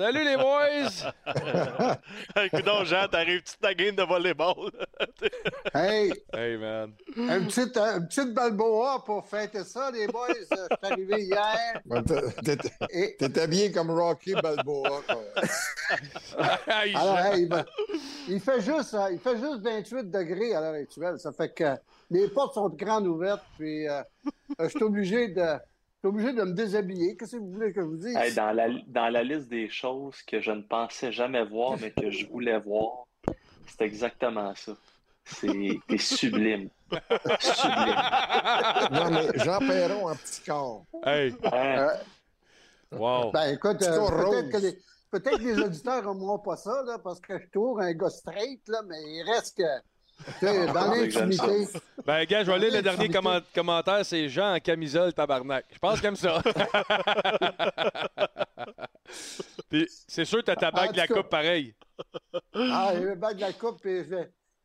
Salut les boys! Écoute donc, Jean, t'arrives-tu ta game de volleyball? hey! Hey, man! Une petite, une petite balboa pour fêter ça, les boys. Je suis arrivé hier. T'es habillé comme Rocky Balboa. Alors, hey, il, fait juste, il fait juste 28 degrés à l'heure actuelle. Ça fait que les portes sont grandes ouvertes, puis euh, je suis obligé de suis obligé de me déshabiller. Qu'est-ce que vous voulez que je vous dise? dans, la, dans la liste des choses que je ne pensais jamais voir, mais que je voulais voir, c'est exactement ça. C'est sublime. sublime. Non, mais Jean Perron en petit corps. Hey! Euh, wow! Ben écoute, euh, peut-être que, les, peut que les auditeurs n'auront pas ça, là, parce que je tourne un gars straight, là, mais il reste que dans l'intimité. Ben, gars, je vais lire le dernier commentaire. C'est Jean en camisole tabarnak. Je pense comme ça. Puis, c'est sûr que tu as ta bague de la coupe pareil. Ah, j'ai bague de la coupe. Puis je,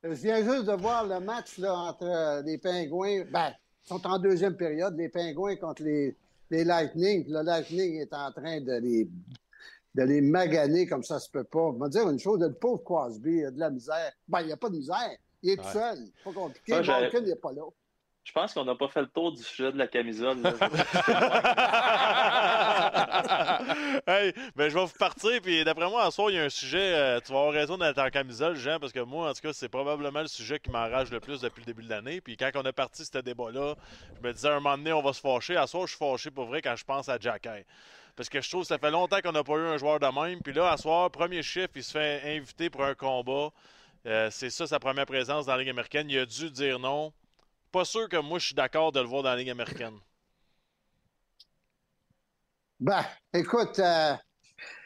viens juste de voir le match là, entre euh, les Pingouins. Ben, ils sont en deuxième période, les Pingouins contre les, les Lightning. Le Lightning est en train de les de les maganer comme ça se peut pas. Je vais dire une chose, le pauvre Crosby a de la misère. Ben, il n'y a pas de misère. Il est tout seul. Pas compliqué. Ah, Malkin n'est pas là. Je pense qu'on n'a pas fait le tour du sujet de la camisole. hey, ben, je vais vous partir, puis d'après moi, en soir, il y a un sujet. Euh, tu vas avoir raison d'être en camisole, Jean, parce que moi, en tout cas, c'est probablement le sujet qui m'enrage le plus depuis le début de l'année. Puis quand on a parti ce débat-là, je me disais à un moment donné, on va se fâcher. À soir, je suis fâché pour vrai quand je pense à Jack Parce que je trouve que ça fait longtemps qu'on n'a pas eu un joueur de même. Puis là, à soir, premier chiffre, il se fait inviter pour un combat. Euh, c'est ça sa première présence dans la Ligue américaine. Il a dû dire non. Pas sûr que moi je suis d'accord de le voir dans la Ligue américaine. Ben, écoute, euh,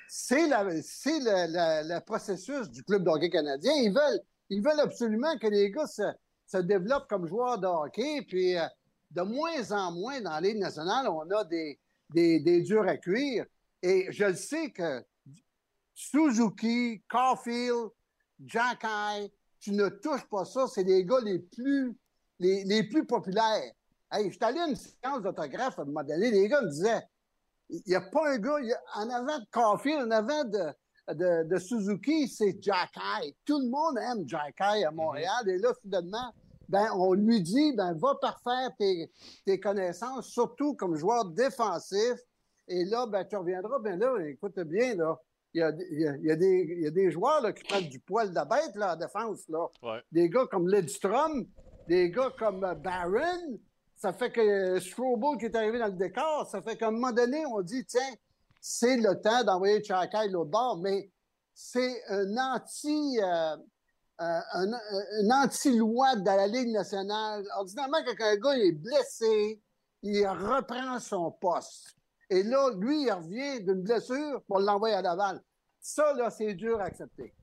c'est le, processus du club de hockey canadien. Ils veulent, ils veulent absolument que les gars se, développent comme joueurs de hockey. Puis euh, de moins en moins dans la Ligue nationale, on a des, des, durs à cuire. Et je le sais que Suzuki, Caulfield, Jack tu ne touches pas ça, c'est les gars les plus, les, plus populaires. Hey, je suis allé à une séance d'autographe à un moment donné, les gars me disaient, il n'y a pas un gars, en avant de Coffee, en avant de, de, Suzuki, c'est Jack Tout le monde aime Jack à Montréal, et là, finalement, ben, on lui dit, ben, va parfaire tes, tes connaissances, surtout comme joueur défensif, et là, ben, tu reviendras, ben là, écoute bien, là, il y, a, il, y a, des, il y a des joueurs là, qui prennent du poil de bête là, en défense. Là. Des gars comme Lidstrom, des gars comme euh, Barron. Ça fait que Strobel qui est arrivé dans le décor, ça fait qu'à un moment donné, on dit, tiens, c'est le temps d'envoyer Chakai l'autre bord, mais c'est un anti... Euh, euh, un, anti-loi de la Ligue nationale. Ordinairement, quand un gars est blessé, il reprend son poste. Et là, lui, il revient d'une blessure pour l'envoyer à Laval. Ça, là, c'est dur à accepter.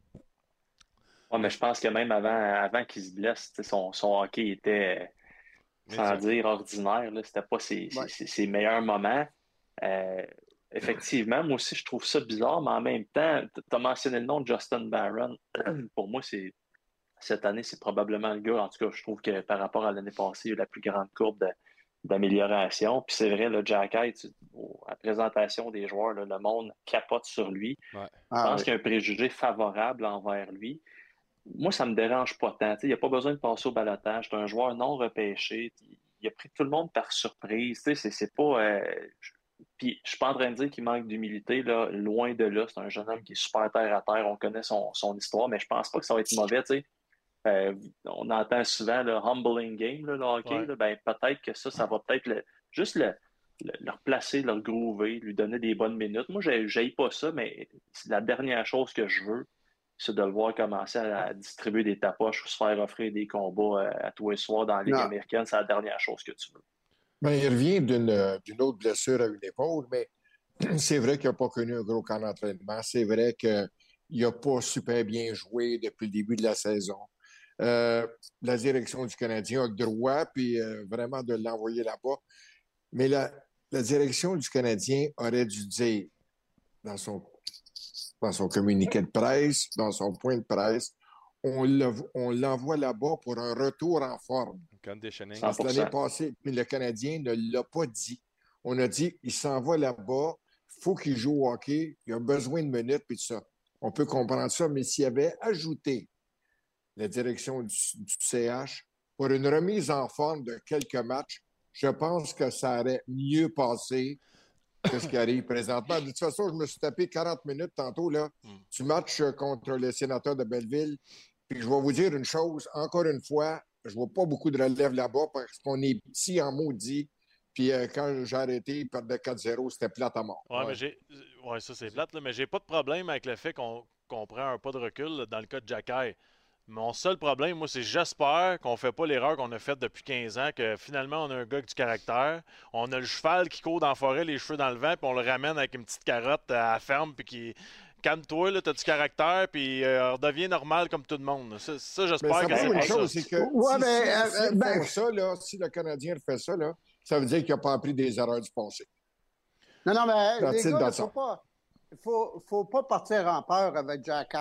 Oui, mais je pense que même avant, avant qu'il se blesse, son, son, hockey était, sans dire ordinaire, c'était pas ses, ses, meilleurs moments. Euh, effectivement, moi aussi, je trouve ça bizarre, mais en même temps, tu as mentionné le nom de Justin Barron. Pour moi, c'est cette année, c'est probablement le gars. En tout cas, je trouve que par rapport à l'année passée, il y a eu la plus grande courbe de, d'amélioration. Puis c'est vrai, le Jack à la présentation des joueurs, le monde capote sur lui. Je ah pense qu'il y a un préjugé favorable envers lui. Moi, ça ne me dérange pas tant. il n'y a pas besoin de passer au balotage. C'est un joueur non repêché. Il a pris tout le monde par surprise. C'est pas. Euh, puis je suis pas en train de dire qu'il manque d'humilité, loin de là. C'est un jeune homme qui est super terre à terre. On connaît son, histoire, mais je pense pas que ça va être mauvais. Euh, on entend souvent le humbling game, le hockey. ben, peut-être que ça, ça va peut-être juste le, le, replacer, le groover, lui donner des bonnes minutes. Moi, je n'aille pas ça, mais c'est la dernière chose que je veux. c'est de le voir commencer à, distribuer des tapoches ou se faire offrir des combats euh, à, tous les soirs dans la Ligue américaine. C'est la dernière chose que tu veux. Ben, il revient d'une autre blessure à une épaule, mais c'est vrai qu'il n'a pas connu un gros camp d'entraînement. C'est vrai qu'il n'a pas super bien joué depuis le début de la saison. Euh, la direction du Canadien a le droit, puis euh, vraiment de l'envoyer là-bas. Mais la, la direction du Canadien aurait dû dire dans son dans son communiqué de presse, dans son point de presse. On l'envoie là-bas pour un retour en forme. L'année passée, mais le Canadien ne l'a pas dit. On a dit, il s'en va là-bas, il faut qu'il joue au hockey, il a besoin de minutes, puis tout ça. On peut comprendre ça, mais s'il avait ajouté la direction du, du CH pour une remise en forme de quelques matchs, je pense que ça aurait mieux passé Qu'est-ce qui arrive présentement? De toute façon, je me suis tapé 40 minutes tantôt là, hmm. match contre les sénateurs de Belleville. Puis je vais vous dire une chose, encore une fois, je vois pas beaucoup de relève là-bas parce qu'on est petit en maudit. Puis euh, quand j'ai arrêté, il perdait 4-0, c'était plate à mort. Oui, ouais. mais j'ai. Ouais, ça c'est plate, là, mais j'ai pas de problème avec le fait qu'on prend un pas de recul dans le cas de Jacky. Mon seul problème, moi, c'est j'espère qu'on ne fait pas l'erreur qu'on a faite depuis 15 ans, que finalement, on a un gars avec du caractère. On a le cheval qui court dans la forêt, les cheveux dans le vent, puis on le ramène avec une petite carotte à la ferme, puis qui. Calme-toi, là, t'as du caractère, puis euh, redevient normal comme tout le monde. Ça, j'espère que c'est une chose, c'est que ouais, si, mais, si, euh, ben, ça, là, si le Canadien fait ça, là, ça veut dire qu'il n'a pas appris des erreurs du passé. Non, non, mais les gars, il ne faut pas, faut, faut pas partir en peur avec Jack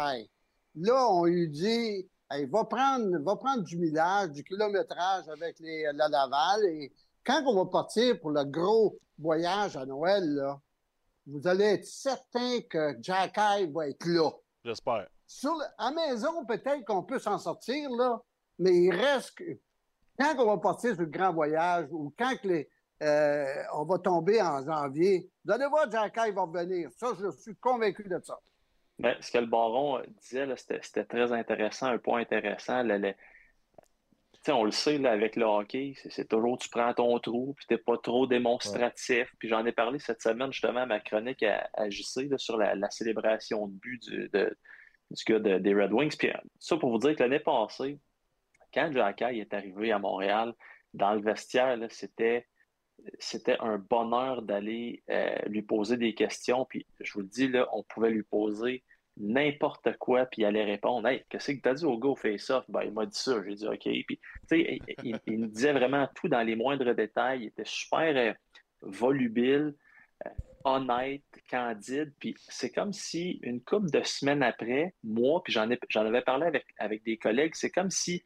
Là, on lui dit il va prendre, va prendre du millage, du kilométrage avec les, la Laval. Et quand on va partir pour le gros voyage à Noël, là, vous allez être certain que Jack va être là. J'espère. Sur à maison, peut-être qu'on peut s'en sortir, là, mais il reste que quand on va partir sur le grand voyage ou quand les, euh, on va tomber en janvier, vous allez voir, Jack va revenir. Ça, je suis convaincu de ça. Ben, ce que le baron disait, c'était très intéressant, un point intéressant. on le sait là, avec le hockey, c'est toujours tu prends ton trou, puis t'es pas trop démonstratif. Puis j'en ai parlé cette semaine justement à ma chronique à, JC sur la, célébration de but du, de, du gars des Red Wings. Puis ça pour vous dire que l'année passée, quand Jack est arrivé à Montréal, dans le vestiaire, c'était c'était un bonheur d'aller euh, lui poser des questions. Puis je vous le dis, là, on pouvait lui poser n'importe quoi, puis il allait répondre Hey, qu'est-ce que tu as dit au gars face-off? Ben, Il m'a dit ça. J'ai dit OK. Puis, il, il, me disait vraiment tout dans les moindres détails. Il était super euh, volubile, euh, honnête, candide. Puis c'est comme si une couple de semaines après, moi, puis j'en, j'en avais parlé avec, avec des collègues, c'est comme si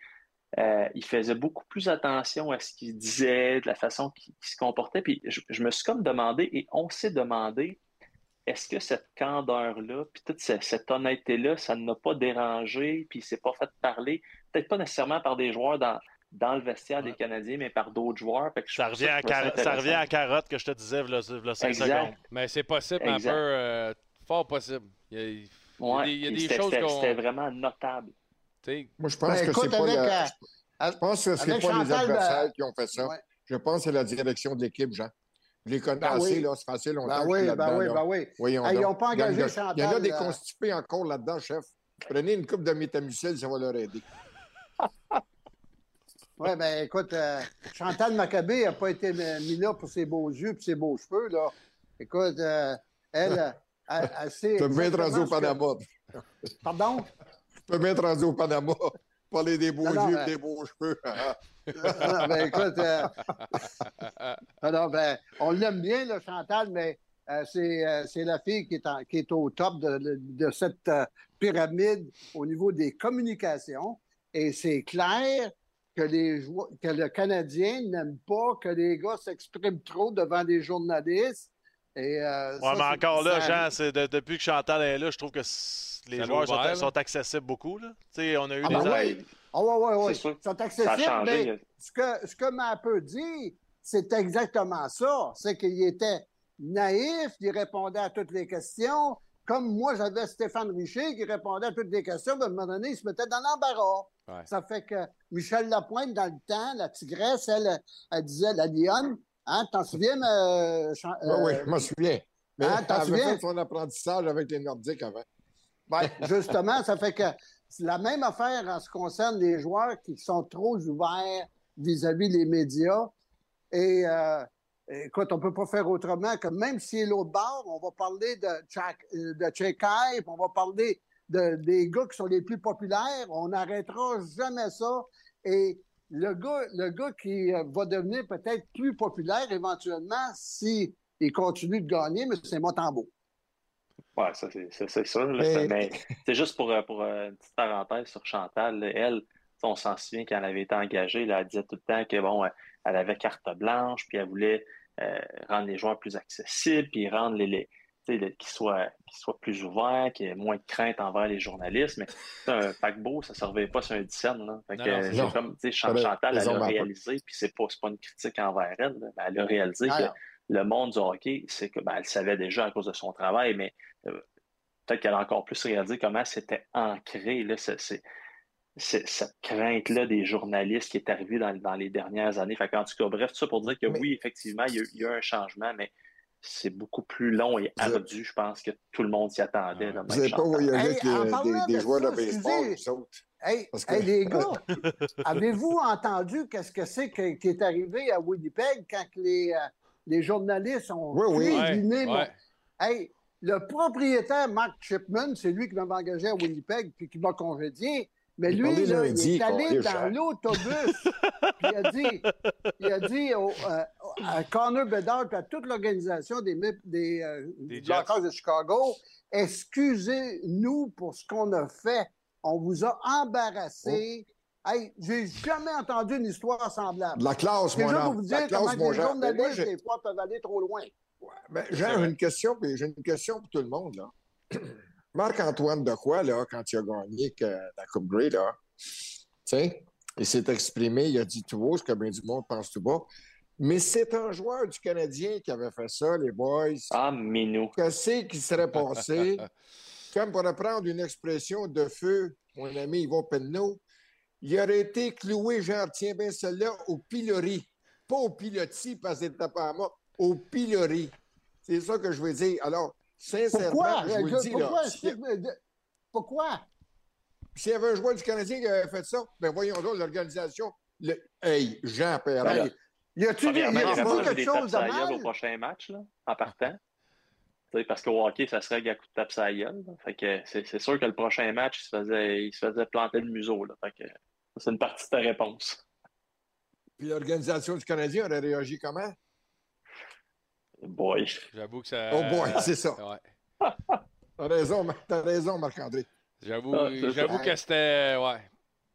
euh, il faisait beaucoup plus attention à ce qu'il disait, de la façon qu'il se comportait. Puis je, me suis comme demandé, et on s'est demandé, est-ce que cette candeur-là, puis toute cette, honnêteté-là, ça ne m'a pas dérangé, puis il s'est pas fait parler, peut-être pas nécessairement par des joueurs dans, dans le vestiaire des Canadiens, mais par d'autres joueurs. ça, revient à ça, revient à carotte que je te disais, là, 5 secondes. Mais c'est possible, un peu euh, fort possible. Il y a, des, choses C'était vraiment notable. Moi, je pense ben, que c'est pas, la... je pense que c'est pas les adversaires ben, qui ont fait ça. Je pense que c'est la direction de l'équipe, Jean. Je les connais ben assez, là, ça fait longtemps. Ben oui, ben oui, ben oui. ils n'ont pas engagé Chantal. Il y en a des constipés encore là-dedans, chef. Prenez une coupe de métamucil, ça va leur aider. oui, ben écoute, euh, Chantal Maccabé n'a pas été mise là pour ses beaux yeux et ses beaux cheveux, là. Écoute, euh, elle, elle, elle, sait. Tu mettre rendu au Panama. Pardon? Peux mettre rendu au Panama. Parler des beaux yeux et des beaux cheveux. non, ben écoute, euh, ben, on l'aime bien, le Chantal, mais euh, euh, c'est, la fille qui est, qui est au top de, de, cette pyramide au niveau des communications. Et c'est clair que, les que le Canadien n'aime pas que les gars s'expriment trop devant des journalistes. Et, ouais, mais encore là, Jean, c'est depuis que Chantal est là, je trouve que les joueurs sont, accessibles beaucoup. Là. on a eu ah, des. Ben oui. Ah, ouais, ouais, ouais. Ils sont accessibles, mais ce que, ce que Mappeux dit, c'est exactement ça. C'est qu'il était naïf, il répondait à toutes les questions. Comme moi, j'avais Stéphane Richer qui répondait à toutes les questions, mais à un moment donné, il se mettait dans l'embarras. Ça fait que Michel Lapointe, dans le temps, la tigresse, elle, elle disait, la lionne, hein, t'en souviens? Euh, oui, je m'en souviens. Mais hein, elle avait fait son apprentissage avec les Nordiques avant. Ben, justement, ça fait que c'est la même affaire en ce qui concerne les joueurs qui sont trop ouverts vis-à-vis des médias. Et euh, écoute, on ne peut pas faire autrement que même si l'autre bord, on va parler de Chuck, de on va parler de, des gars qui sont les plus populaires. On n'arrêtera jamais ça. Et le gars, le gars qui euh, va devenir peut-être plus populaire éventuellement s'il continue de gagner, mais c'est Montembeau. Oui, ça c'est sûr. Mais... c'est juste pour, euh, pour euh, une petite parenthèse sur Chantal. Elle, on s'en souvient quand elle avait été engagée, elle disait tout le temps que bon, elle avait carte blanche, puis elle voulait rendre les joueurs plus accessibles, puis rendre les, qu'il soit, soit plus ouvert, qu'il y ait moins de crainte envers les journalistes. Mais un paquebot, ça ne servait pas sur un dizaine. Là. Fait que, comme Chantal, elle a réalisé, puis c'est pas, pas une critique envers elle, mais elle a réalisé que le monde du hockey, c'est que ben, elle savait déjà à cause de son travail, mais euh, peut-être qu'elle a encore plus réalisé comment c'était ancré. Là, c'est, cette crainte-là des journalistes qui est arrivée dans, les dernières années. Fait en tout cas, bref, tout ça pour dire que oui, effectivement, il y, a, il y a un changement, mais c'est beaucoup plus long et ardu, je pense, que tout le monde s'y attendait. Vous n'avez pas voyagé avec des, des, joueurs de baseball, vous autres? Hey, les gars, avez-vous entendu qu'est-ce que c'est qui est arrivé à Winnipeg quand les, euh, les journalistes ont oui, Hey, le propriétaire Mark Chipman, c'est lui qui m'a engagé à Winnipeg puis qui m'a congédié. Mais lui, il est allé dans l'autobus. il a dit, il a dit au, euh, à Connor Bedard et à toute l'organisation des, des, euh, de Chicago, excusez-nous pour ce qu'on a fait. On vous a embarrassé. Oh. Hey, j'ai jamais entendu une histoire semblable. La classe, mon pour vous dire comment les journalistes, des fois, peuvent aller trop loin. Ouais, j'ai une question, j'ai une question pour tout le monde. Là. Marc-Antoine de quoi, là, quand il a gagné la Coupe Grey, là, il s'est exprimé, il a dit tout haut ce que bien du monde pense tout bas. Mais c'est un joueur du Canadien qui avait fait ça, les boys. Ah, Minou. Qu'est-ce qui serait passé? Comme pour reprendre une expression de feu, mon ami Yvon Penneau, il aurait été cloué, genre, tiens bien celle-là, au pilori. Pas au pilotis, parce que c'était pas à moi, au pilori. C'est ça que je veux dire. Alors, Sincèrement, pourquoi? je vous le dis. Pourquoi? Là, pourquoi? S'il y avait un joueur du Canadien qui avait fait ça, ben voyons donc, l'organisation. Le... Hey, Jean Perrin. y a-tu des, quelque chose de mal? au prochain match, là, en partant? parce qu'au hockey, ça serait à coup de tape sa gueule. Fait que c'est sûr que le prochain match, il se faisait, il se faisait planter le museau. Là. Fait que c'est une partie de ta réponse. Puis l'organisation du Canadien aurait réagi comment? Boy. J'avoue que ça. Oh boy, c'est ça. Ouais. T'as raison, as raison, Marc-André. J'avoue, ah, j'avoue que c'était. Ouais.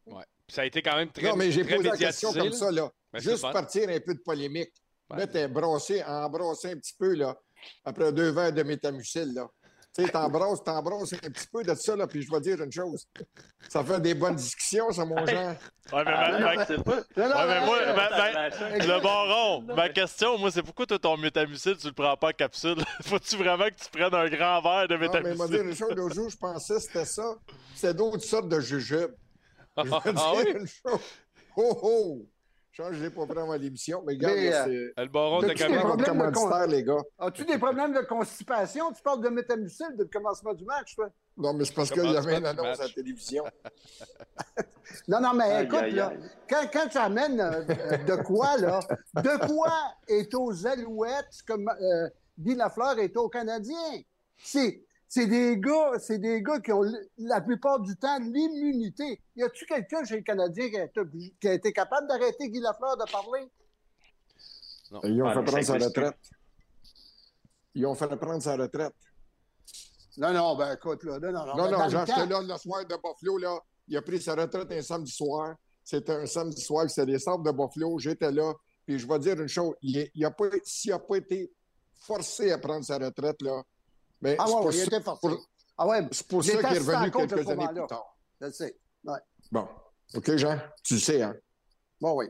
ouais. ça a été quand même très. Non, mais j'ai posé la question comme ça, là. Ben, Juste partir un peu de polémique. Ouais. Là, t'es brossé, embrassé un petit peu, là, après deux verres de métamucile, là. Tu sais, t'embrasses, t'embrasses un petit peu de ça, là, puis je vais dire une chose. Ça fait des bonnes discussions, ça, mon genre. Ouais, mais, ma... c'est pas... ouais, mais moi, le baron, ma question, moi, c'est pourquoi toi, ton métamucile, tu le prends pas en capsule? Faut-tu vraiment que tu prennes un grand verre de métamucile? Non, mais moi, dire une chose, l'autre jour, je pensais que c'était ça. C'est d'autres sortes de jujubes. Je vais ah, dire oui? une chose. Oh, oh! Je ne l'ai pas vraiment l'émission, mais regarde, euh, Le baron de commanditaire, les gars. As-tu des problèmes de constipation? Tu parles de métamucil depuis le commencement du match, toi? Non, mais c'est parce qu'il y avait une annonce à la télévision. non, non, mais écoute, là, quand, quand tu amènes euh, de quoi, là, de quoi est aux Alouettes comme euh, Guy Lafleur est aux Canadiens? C'est c'est des gars, c'est des gars qui ont la plupart du temps l'immunité. Y a-tu quelqu'un chez les Canadiens qui a, été, capable d'arrêter Guy Lafleur de parler? Non. Ils ont fait prendre sa retraite. Ils ont fait prendre sa retraite. Non, non, ben écoute, là. Non, non, non. Non, non, Jean, j'étais là le soir de Buffalo, là. Il a pris sa retraite un samedi soir. C'était un samedi soir, c'était les centres de Buffalo. J'étais là. Puis je vais dire une chose, pas, s'il n'a pas été forcé à prendre sa retraite, là, mais ah ouais, il était forcé. Ah ouais, c'est pour ça qu'il est revenu quelques années plus tard. Je le sais. Ouais. Bon. OK, Jean? Tu le sais, hein? Bon, oui.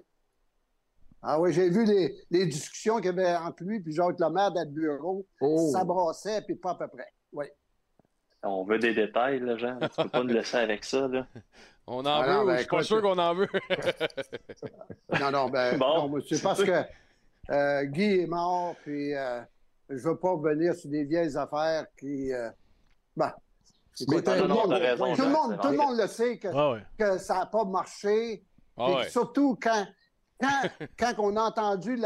Ah oui, j'ai vu les, les discussions qu'il y avait entre lui et Jacques Lemaire dans le bureau. Oh. Ça brassait, puis pas à peu près. Oui. On veut des détails, là, Jean. Tu peux pas nous laisser avec ça, là. On en ah veut, ben, je suis pas sûr qu'on en veut. non, non, ben, bon, non, c'est parce que euh, Guy est mort, puis euh, je veux pas revenir sur des vieilles affaires qui. Euh, ben, tout, le monde, tout le monde le sait que, que ça n'a pas marché. et surtout quand, quand, quand on a entendu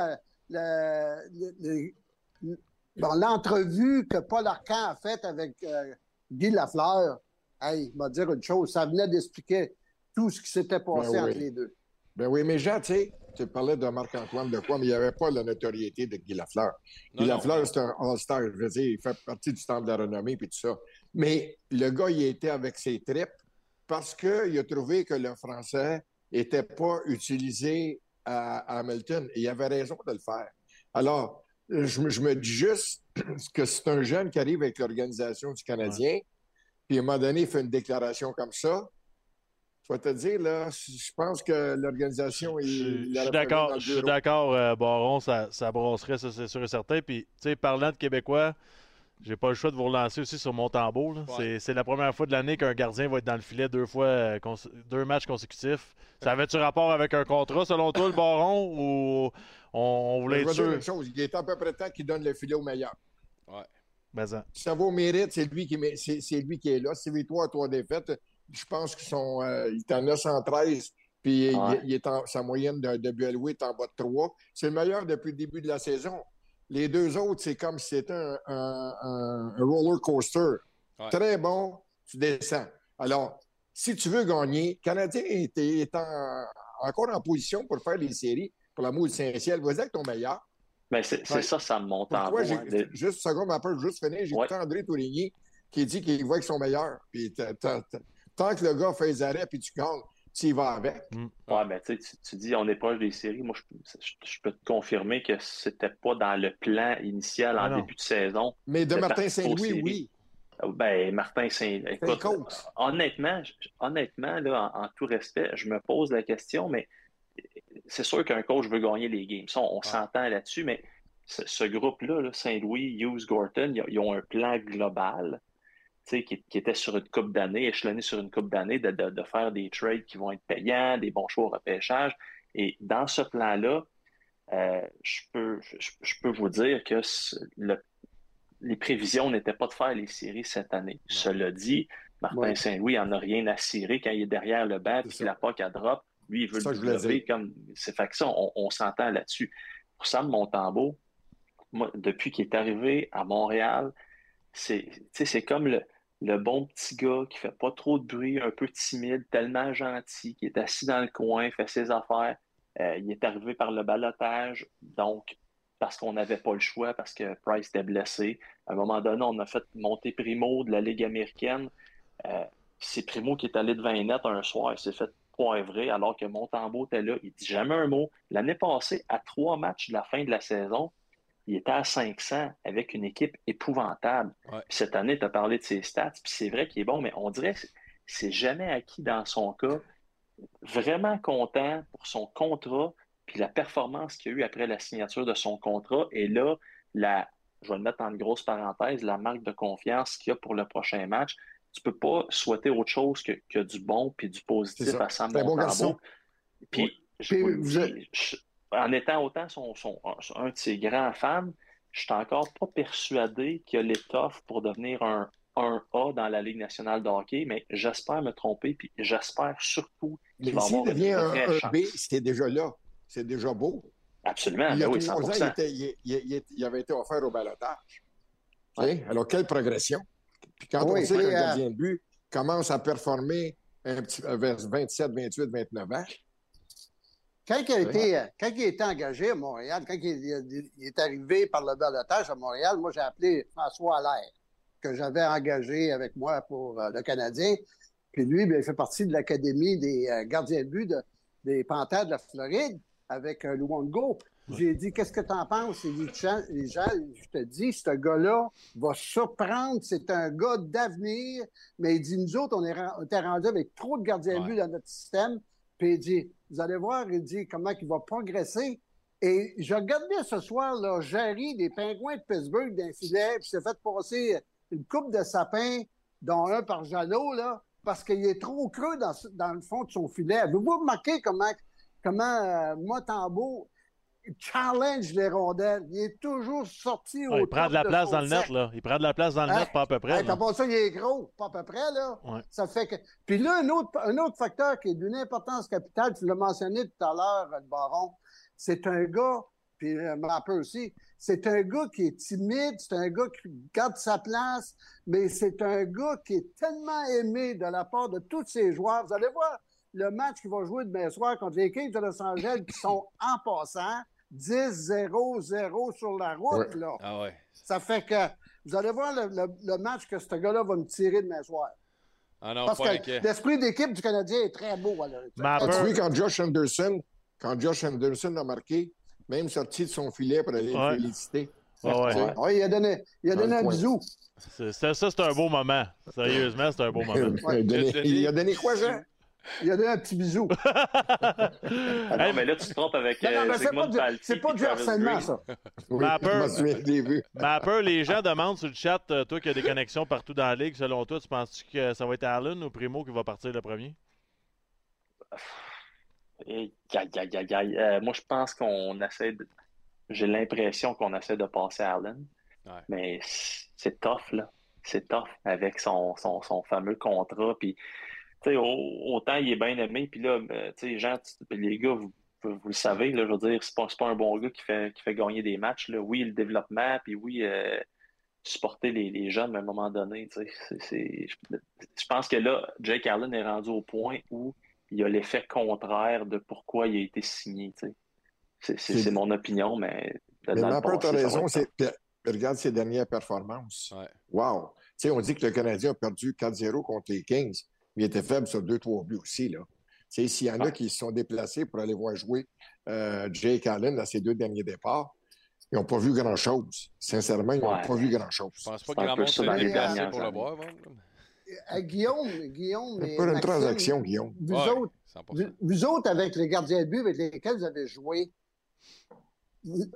l'entrevue que Paul Arcan a faite avec euh, Guy Lafleur, hey, il m'a dire une chose, ça venait d'expliquer tout ce qui s'était passé ben entre les deux. Ben oui, mais Jean, tu sais, tu parlais de Marc-Antoine de quoi, mais il n'y avait pas la notoriété de Guy Lafleur. Guy Lafleur, c'est un All-Star, je veux dire, il fait partie du temple de la renommée et tout ça. Mais le gars, il était avec ses tripes parce qu'il a trouvé que le français n'était pas utilisé à Hamilton. Et il avait raison de le faire. Alors, je, me dis juste que c'est un jeune qui arrive avec l'organisation du Canadien, puis à un moment donné, il fait une déclaration comme ça. Je vais te dire, là, je pense que l'organisation est. Je suis d'accord, je suis d'accord, euh, Baron, ça, ça brasserait, ça, c'est sûr et certain. Puis, tu sais, parlant de Québécois, j'ai pas le choix de vous relancer aussi sur mon tambour. C'est la première fois de l'année qu'un gardien va être dans le filet deux fois, euh, deux matchs consécutifs. Ça avait-tu rapport avec un contrat, selon toi, le baron, ou on, voulait être sûr? Une chose. Il est à peu près temps qu'il donne le filet au meilleur. Ouais. Ben ça. ça vaut mérite, c'est lui, qui, c'est, lui qui est là. C'est victoire, trois défaites. Je pense qu'il euh, est à 913, puis il, est en, sa moyenne de, de est en bas de 3. C'est le meilleur depuis le début de la saison. Les deux autres, c'est comme si c'était un, roller coaster. Très bon, tu descends. Alors, si tu veux gagner, Canadien est, encore en position pour faire des séries pour la du Saint-Ciel. Vas-y avec ton meilleur. Mais c'est ça, ça me monte en voix. Juste une seconde, après, juste finir. J'ai ouais. André Tourigny qui dit qu'il voit avec son meilleur. Puis tant que le gars fait les arrêts puis tu gagnes, tu vas avec. Mm. Ouais, ben, tu, tu dis on est proche des séries. Moi, je, peux te confirmer que c'était pas dans le plan initial en ah début de saison. Mais de, Martin Saint-Louis, oui. Ben, Martin Saint-Louis. honnêtement, honnêtement là, en, tout respect, je me pose la question, mais c'est sûr qu'un coach veut gagner les games. on, s'entend là-dessus, mais ce, groupe-là, Saint-Louis, Hughes, Gorton, ils, ont un plan global qui, était sur une coupe d'années, échelonné sur une coupe d'années, de, faire des trades qui vont être payants, des bons choix au repêchage. Et dans ce plan-là, euh, je, peux, je, peux vous dire que les prévisions n'étaient pas de faire les séries cette année. Cela dit, Martin Saint-Louis n'en a rien à cirer quand il est derrière le banc et la POC à drop. Lui, il veut le développer comme. C'est fait que ça, on, s'entend là-dessus. Pour Sam Montembeau, moi, depuis qu'il est arrivé à Montréal, c'est comme le, le bon petit gars qui fait pas trop de bruit, un peu timide, tellement gentil, qui est assis dans le coin, fait ses affaires. Euh, il est arrivé par le balotage, donc parce qu'on n'avait pas le choix, parce que Price était blessé. À un moment donné, on a fait monter Primo de la Ligue américaine. Euh, c'est Primo qui est allé devant les net un soir, il s'est fait poivrer alors que Montembeau était là. Il dit jamais un mot. L'année passée, à trois matchs de la fin de la saison, il était à 500 avec une équipe épouvantable. Cette année, tu as parlé de ses stats, puis c'est vrai qu'il est bon, mais on dirait que c'est jamais acquis dans son cas. Vraiment content pour son contrat, puis la performance qu'il a eu après la signature de son contrat. Et là, la, je vais le mettre en grosse parenthèse, la marque de confiance qu'il a pour le prochain match. Tu peux pas souhaiter autre chose que, du bon puis du positif à Sam Montembeau. Puis, je, en étant autant son, un de ses grands fans, je suis encore pas persuadé qu'il a l'étoffe pour devenir un, un A dans la Ligue nationale de hockey, mais j'espère me tromper, puis j'espère surtout qu'il va avoir devient un, un B, c'était déjà là. C'est déjà beau. Absolument. Il y a ben ans, il, avait été offert au balotage. Alors, quelle progression. Puis quand on sait qu'un euh, gardien de but commence à performer un petit, vers 27, 28, 29 ans, quand il, a été, quand il a été engagé à Montréal, quand il, est arrivé par le balotage à Montréal, moi, j'ai appelé François Allaire, que j'avais engagé avec moi pour euh, le Canadien. Puis lui, bien, il fait partie de l'Académie des euh, gardiens de but des Panthères de la Floride avec euh, Luongo. J'ai dit, qu'est-ce que tu en penses? Et les gens, je te dis, ce gars-là va surprendre. C'est un gars d'avenir. Mais il dit, nous autres, on, est, était rendus avec trop de gardiens de but dans notre système. Puis il dit, vous allez voir, il dit comment il va progresser. Et je regardais ce soir, là, Jerry des Pingouins de Pittsburgh d'un filet, puis s'est fait passer une coupe de sapin, dont un par Jalot, là, parce qu'il est trop creux dans, le fond de son filet. Avez-vous remarqué comment, comment euh, challenge les rondelles. Il est toujours sorti au Il prend de la place dans le net, là. Il prend de la place dans le net, pas à peu près. Hey, pas ça, il est gros, pas à peu près, là. Ouais. Ça fait que. Puis là, un autre, un autre facteur qui est d'une importance capitale, tu l'as mentionné tout à l'heure, le baron, c'est un gars, puis euh, Mapper aussi, c'est un gars qui est timide, c'est un gars qui garde sa place, mais c'est un gars qui est tellement aimé de la part de tous ses joueurs. Vous allez voir le match qu'il va jouer demain soir contre les Kings de Los Angeles qui sont en passant 10-0-0 sur la route. Ouais. Là. Ah ouais. Ça fait que vous allez voir le, le- le match que ce gars-là va me tirer demain soir. Ah non, Parce que inquiet. l'esprit d'équipe du Canadien est très beau. à l'heure. As-tu vu quand Josh Anderson, quand Josh Anderson a marqué, même sorti de son filet pour aller Ouais. le féliciter? Ouais, ouais. Oui, il a donné, il a Dans donné un bisou. C'est- c'est- ça, c'est un beau moment. Sérieusement, c'est un beau moment. il, a donné, il a donné quoi, Jean? Il a donné un petit bisou. Ah non, mais là, tu te trompes avec Non, non, euh, c'est pas, du- c'est pas harcèlement, Green. ça. Oui, Mapper. les gens demandent sur le chat, euh, toi qui as des connexions partout dans la ligue, selon toi, tu penses que ça va être Allen ou Primo qui va partir le premier? Et aïe, aïe, aïe, aïe. Euh, moi, je pense qu'on essaie de. J'ai l'impression qu'on essaie de passer Allen. Ouais. Mais c'est tough, là. C'est tough avec son, son, son fameux contrat. Puis, sais, autant il est bien aimé. Puis là, euh, Jean, tu- les gars, vous, vous le savez, là, je veux dire, c'est pas, un bon gars qui fait, qui fait gagner des matchs. Là. Oui, le développement, puis oui, euh, supporter les, les jeunes, mais à un moment donné, tu sais, c'est- c'est- je, pense que là, Jake Allen est rendu au point où il y a l'effet contraire de pourquoi il a été signé. C'est- mon opinion, mais Mais dans le Mapper, tu as raison. c'est- Regarde ses dernières performances. Ouais. Wow! Tu sais, on dit que le Canadien a perdu 4-0 contre les Kings, mais il était faible sur 2-3 buts aussi. Là. S'il y en a Ouais. qui se sont déplacés pour aller voir jouer euh, Jake Allen à ses deux derniers départs, ils n'ont pas vu grand-chose. Sincèrement, ils n'ont Ouais. pas vu grand-chose. Je pense pas que grand monde s'est déplacé pour le voir. bon. Euh, Guillaume, Guillaume C'est pas une Maxime, transaction, Guillaume. Vous, Ouais, autres, 100%. vous, vous autres, avec les gardiens de but avec lesquels vous avez joué,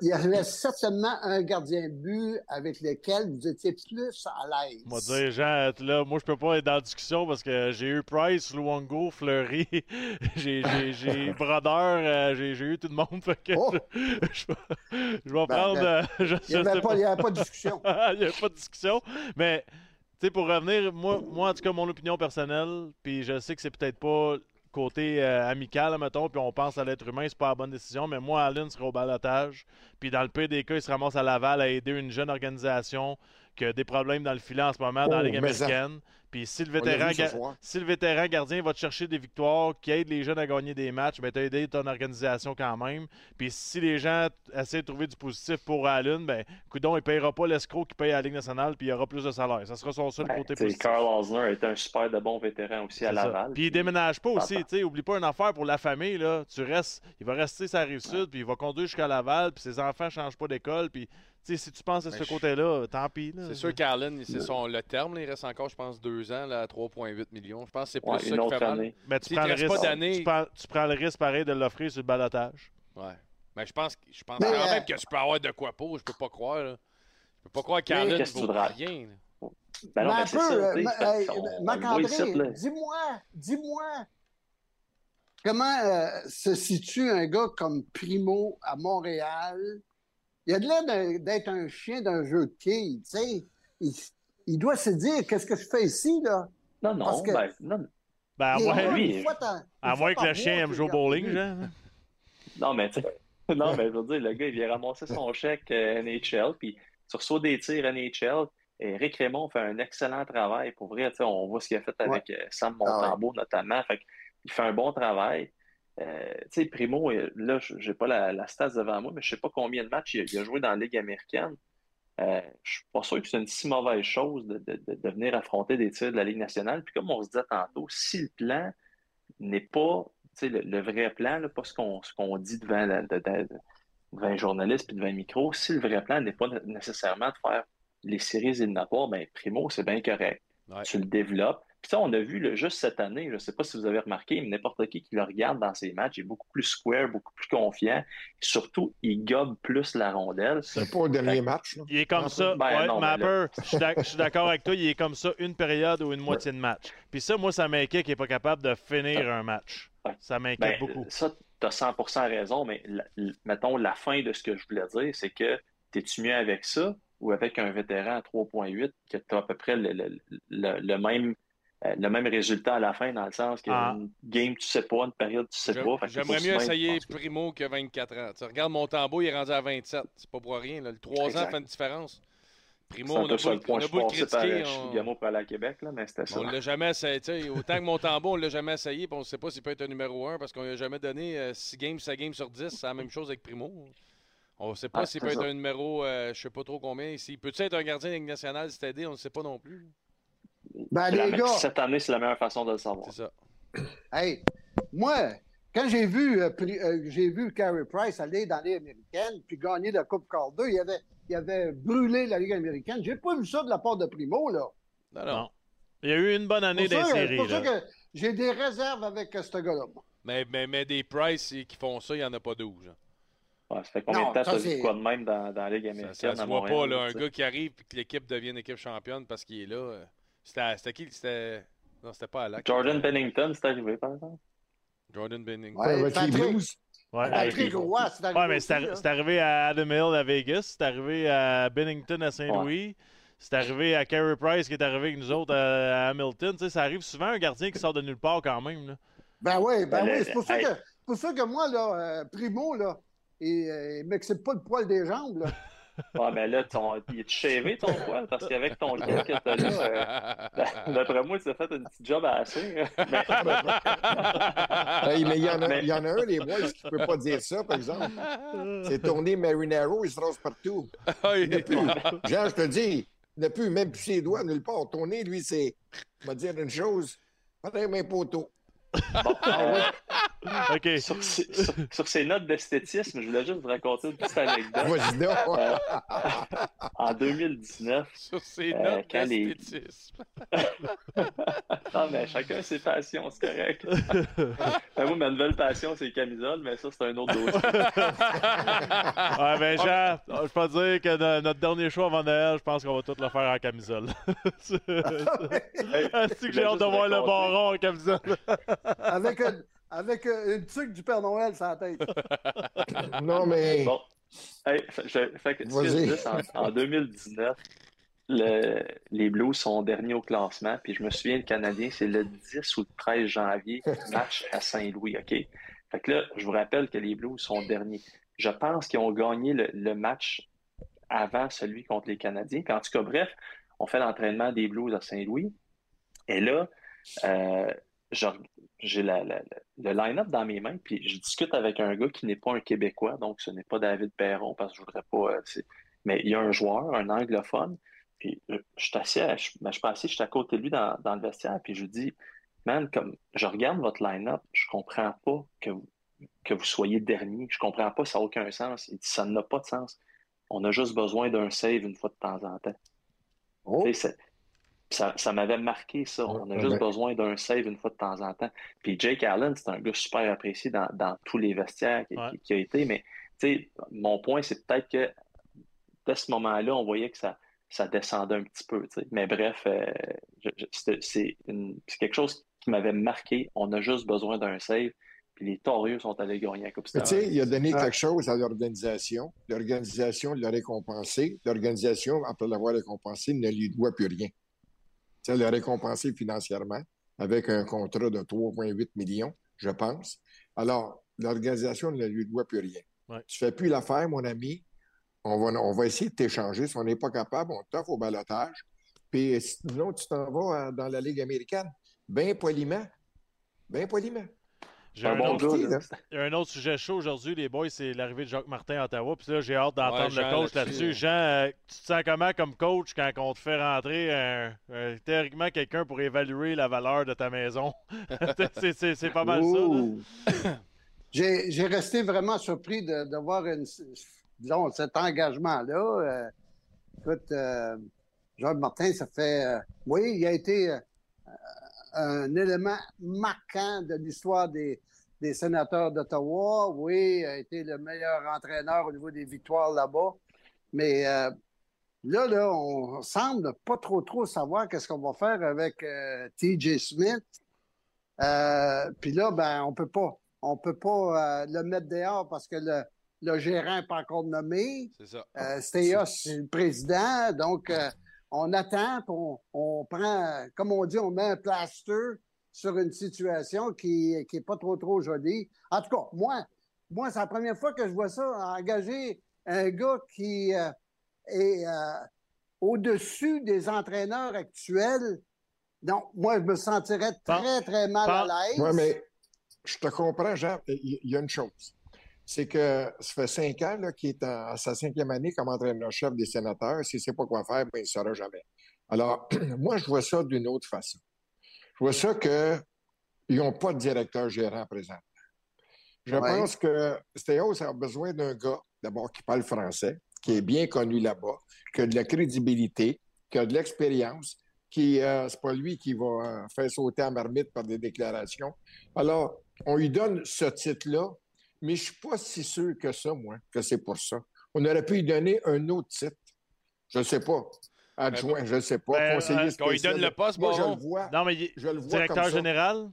il y avait certainement un gardien de but avec lequel vous étiez plus à l'aise. Moi, dire, Jean, là, moi, je peux pas être dans la discussion parce que j'ai eu Price, Luongo, Fleury, j'ai j'ai- j'ai Brodeur, euh, j'ai j'ai eu tout le monde. Fait que Oh! je, je vais- je vais Ben, prendre. ben, euh, je, Il n'y avait, pas- il y avait pas de discussion. il n'y a pas de discussion. Mais, tu sais, pour revenir, moi, moi, en tout cas, mon opinion personnelle, puis je sais que c'est peut-être pas côté euh, amical, mettons, puis on pense à l'être humain, c'est pas la bonne décision, mais moi, Allen serait au balotage. Puis dans le pire des cas, il se ramasse à Laval à aider une jeune organisation qui a des problèmes dans le filet en ce moment dans la Oh, Ligue ça- américaine. Puis si le vétéran, vu ce ga- soir. si le vétéran gardien va te chercher des victoires, qui aide les jeunes à gagner des matchs, ben, tu as aidé ton organisation quand même. Puis si les gens essaient de trouver du positif pour Allen, ben, coudon, il ne payera pas l'escroc qui paye à la Ligue nationale, puis il y aura plus de salaire. Ça sera son seul Ben, côté positif. Carl Osner est un super de bon vétéran aussi à. Laval. Puis il déménage pas aussi, T'entends. tu sais, oublie pas une affaire pour la famille là, tu restes, il va rester sa rive sud, puis il va conduire jusqu'à Laval, puis ses enfants changent pas d'école, puis tu si tu penses à Ben, ce je- côté-là, tant pis là. C'est sûr qu'Allen, c'est son le terme. là, il reste encore, je pense, deux ans là, à 3,8 millions. Je pense que c'est plus Ouais, ça qui fait mal. Mais tu S'il prends, le risque, pas tu, prends, tu prends le risque pareil de l'offrir sur le balotage. Ouais. Mais je pense, je pense Mais, quand euh, même que tu peux avoir de quoi pour. Je peux pas croire. Là. Je peux pas croire qu'Allen tu vaut voudras? rien. là. Ben non, Mais un c'est peu, euh, tu euh, dis-moi, dis-moi, comment euh, se situe un gars comme Primo à Montréal? Il a de l'air d'être un chien d'un jeu de quilles, tu sais. Il, il doit se dire, qu'est-ce que je fais ici, là? Non, non, Parce que- ben, non, Ben, à moins, là lui, une fois par- à une fois moins que le chien aime jouer au bowling. Jean. non, mais tu sais, non, mais je veux dire, le gars, il vient ramasser son chèque euh, NHL, puis tu reçois des tirs NHL. Et Rick Raymond fait un excellent travail. Pour vrai, tu sais, on voit ce qu'il a fait avec euh, Sam Montembeau, notamment. Fait il fait un bon travail. Euh, tu sais, Primo, euh, là, je n'ai pas la, la stats devant moi, mais je ne sais pas combien de matchs il a, il a joué dans la Ligue américaine. Euh, je suis pas sûr que c'est une si mauvaise chose de, de- venir affronter des tirs de la Ligue nationale. Puis comme on se disait tantôt, si le plan n'est pas le, le vrai plan, là, pas ce qu'on dit devant, la- de- de- devant un journaliste puis devant un micro, si le vrai plan n'est pas nécessairement de faire les séries éliminatoires, ben Primo, c'est bien correct. Ouais. Tu le développes. Puis ça, on a vu là, juste cette année, je ne sais pas si vous avez remarqué, mais n'importe qui qui le regarde dans ses matchs est beaucoup plus square, beaucoup plus confiant. Surtout, il gobe plus la rondelle. C'est pas au dernier match. là. Il est comme ça. Ben ouais, non, mais Mapper, je suis d'ac- je suis d'accord avec toi, il est comme ça une période ou une moitié de match. Puis ça, moi, ça m'inquiète qu'il n'est pas capable de finir un match. Ouais. Ça m'inquiète Ben, beaucoup. ça, tu as 100 raison, mais mettons, la fin de ce que je voulais dire, c'est que es-tu mieux avec ça ou avec un vétéran à 3.8 que tu as à peu près le, le même résultat à la fin, dans le sens qu'une ah. game, tu sais pas, une période, tu sais pas. J'aimerais mieux essayer Primo que 24 ans. Tu regardes mon tambour, il est rendu à 27. C'est pas pour rien. Le 3 ans fait une différence. Primo, on a, beau, on a beau le critiquer. On... pour aller à Québec, là, mais c'était ça. On l'a jamais essayé. Autant que mon tambour, on l'a jamais essayé. on ne sait pas s'il peut être un numéro 1 parce qu'on lui a jamais donné 6 euh, games, 7 games sur 10. C'est la même chose avec Primo. On ne sait pas ah, s'il peut être un numéro, euh, je ne sais pas trop combien. S'il peut être un gardien de Ligue nationale, c'est aidé, on ne sait pas non plus. Ben, les gars. Cette année, c'est la meilleure façon de le savoir. C'est ça. Hey, moi, quand j'ai vu, euh, euh, j'ai vu Carey Price aller dans les américaine puis gagner la Coupe Calder, il avait, il avait brûlé la Ligue américaine. J'ai pas vu ça de la part de Primo, là. Non, non. Il y a eu une bonne année des séries. C'est pour ça que j'ai des réserves avec ce gars-là. Mais, mais, mais, des Price qui font ça, il n'y en a pas 12. Ouais, ça fait combien de temps ça vu quoi de même dans, dans la Ligue américaine? Ça, ça se voit pas, là, un gars qui arrive et que l'équipe devienne équipe championne parce qu'il est là. C'était qui? C'était. Non, c'était pas Alec. Jordan Bennington, c'est arrivé, par exemple. Jordan Bennington. Ouais, Patrick, Ouais, Patrick Roy, c'est arrivé. Ouais, mais c'est arrivé à Adam Hill à Vegas, c'est arrivé à Bennington à Saint-Louis. C'est arrivé à Carey Price qui est arrivé avec nous autres à Hamilton. Tu sais, ça arrive souvent un gardien qui sort de nulle part quand même. Là. Ben oui, ben, ben oui. C'est pour, ça que, pour ça que moi, là, euh, Primo, là, il, euh, il m'excite pas le poil des jambes. Là. Ah, mais là, ton... il est chévé ton poil, parce qu'avec ton kit que t'as là, euh, d'après moi, tu as fait une petite job à assez. mais... il, y en a, il y en a un, les boys, qui ne peut pas dire ça, par exemple. C'est tourné Marinaro, il se rase partout. Ah, il plus... Jean, je te dis, il n'a plus même plus ses doigts nulle part. Tourné, lui, c'est, on va dire une chose, pas mes poteaux. Bon, ah Sur, ces notes d'esthétisme, je voulais juste vous raconter une petite anecdote. Euh, en 2019. Sur ces euh, notes d'esthétisme. non, mais chacun ses passions, c'est correct. Ben, moi, ma nouvelle passion, c'est les camisoles, mais ça, c'est un autre dossier. ouais, ben, Jean, je peux dire que notre dernier choix avant Noël, je pense qu'on va tout le faire en camisole. c'est que j'ai hâte de voir le baron en camisole? Avec une avec une tuque du Père Noël sur la tête. non, mais. Bon. en, 2019, les Blues sont derniers au classement. Puis je me souviens, le Canadien, c'est le 10 ou le 13 janvier, match à Saint-Louis. OK? Fait que là, je vous rappelle que les Blues sont derniers. Je pense qu'ils ont gagné le, match avant celui contre les Canadiens. Puis en tout cas, bref, on fait l'entraînement des Blues à Saint-Louis. Et là, euh, j'ai le line-up dans mes mains, puis je discute avec un gars qui n'est pas un Québécois, donc ce n'est pas David Perron, parce que je voudrais pas. Euh, mais il y a un joueur, un anglophone, puis euh, je suis assis, je, ben, je suis assis, je suis à côté de lui dans, le vestiaire, puis je lui dis, man, comme je regarde votre line-up, je comprends pas que vous, que vous soyez dernier, je comprends pas, ça n'a aucun sens. Il dit, ça n'a pas de sens. On a juste besoin d'un save une fois de temps en temps. Oh ça, m'avait marqué, ça. On a juste besoin d'un save une fois de temps en temps. Puis Jake Allen, c'est un gars super apprécié dans, tous les vestiaires qui, a été. Mais mon point, c'est peut-être que dès ce moment-là, on voyait que ça, ça descendait un petit peu. Mais bref, euh, c'est quelque chose qui m'avait marqué. On a juste besoin d'un save. Puis les Torieux sont allés gagner la Coupe Tu sais, il a donné quelque chose à l'organisation. L'organisation l'a récompensé. L'organisation, après l'avoir récompensé, ne lui doit plus rien ça l'a récompensé financièrement avec un contrat de 3,8 millions, je pense. Alors, l'organisation ne lui doit plus rien. Tu ne fais plus l'affaire, mon ami. On va, on va essayer de t'échanger. Si on n'est pas capable, on t'offre au balotage. Puis sinon, tu t'en vas dans la Ligue américaine. Bien poliment. Bien poliment. J'ai un, un, autre sujet chaud aujourd'hui, les boys, c'est l'arrivée de Jacques Martin à Ottawa. Puis là, j'ai hâte d'entendre le coach là-dessus. Jean, euh, tu te sens comment comme coach quand on te fait rentrer théoriquement quelqu'un pour évaluer la valeur de ta maison? c'est pas mal ça. j'ai resté vraiment surpris de, voir disons, cet engagement-là. Euh, écoute, euh, Jacques Martin, ça fait. oui, il a été un élément marquant de l'histoire des, sénateurs d'Ottawa. Oui, a été le meilleur entraîneur au niveau des victoires là-bas. Mais euh, là, là, on semble pas trop trop savoir qu'est-ce qu'on va faire avec euh, TJ Smith. Euh, puis là, ben, on peut pas. on ne peut pas le mettre dehors parce que le, le gérant n'est pas encore nommé. C'est ça. C'est le président. Donc, on attend, on, on, prend, comme on dit, on met un plaster sur une situation qui n'est pas trop, trop jolie. En tout cas, moi, moi c'est la première fois que je vois ça, engager un gars qui euh, est euh, au-dessus des entraîneurs actuels. Donc, moi, je me sentirais très, très mal à l'aise. Oui, mais je te comprends, Jean. Il y a une chose. C'est que ça fait cinq ans qu'il est à sa cinquième année comme entraîneur-chef des sénateurs. S'il ne sait pas quoi faire, ben, il ne saura jamais. Alors, moi, je vois ça d'une autre façon. Je vois ça qu'ils n'ont pas de directeur gérant présent. Je pense que Stéos a besoin d'un gars, d'abord, qui parle français, qui est bien connu là-bas, qui a de la crédibilité, qui a de l'expérience, qui euh, c'est pas lui qui va euh, faire sauter en marmite par des déclarations. Alors, on lui donne ce titre-là, mais je suis pas si sûr que ça, moi, que c'est pour ça. On aurait pu lui donner un autre titre. Je ne sais pas. Adjoint, ben, je ne sais pas. Ben, conseiller spécial. Quand il donne le poste, moi, bon. je le vois. Non, mais je le vois directeur général?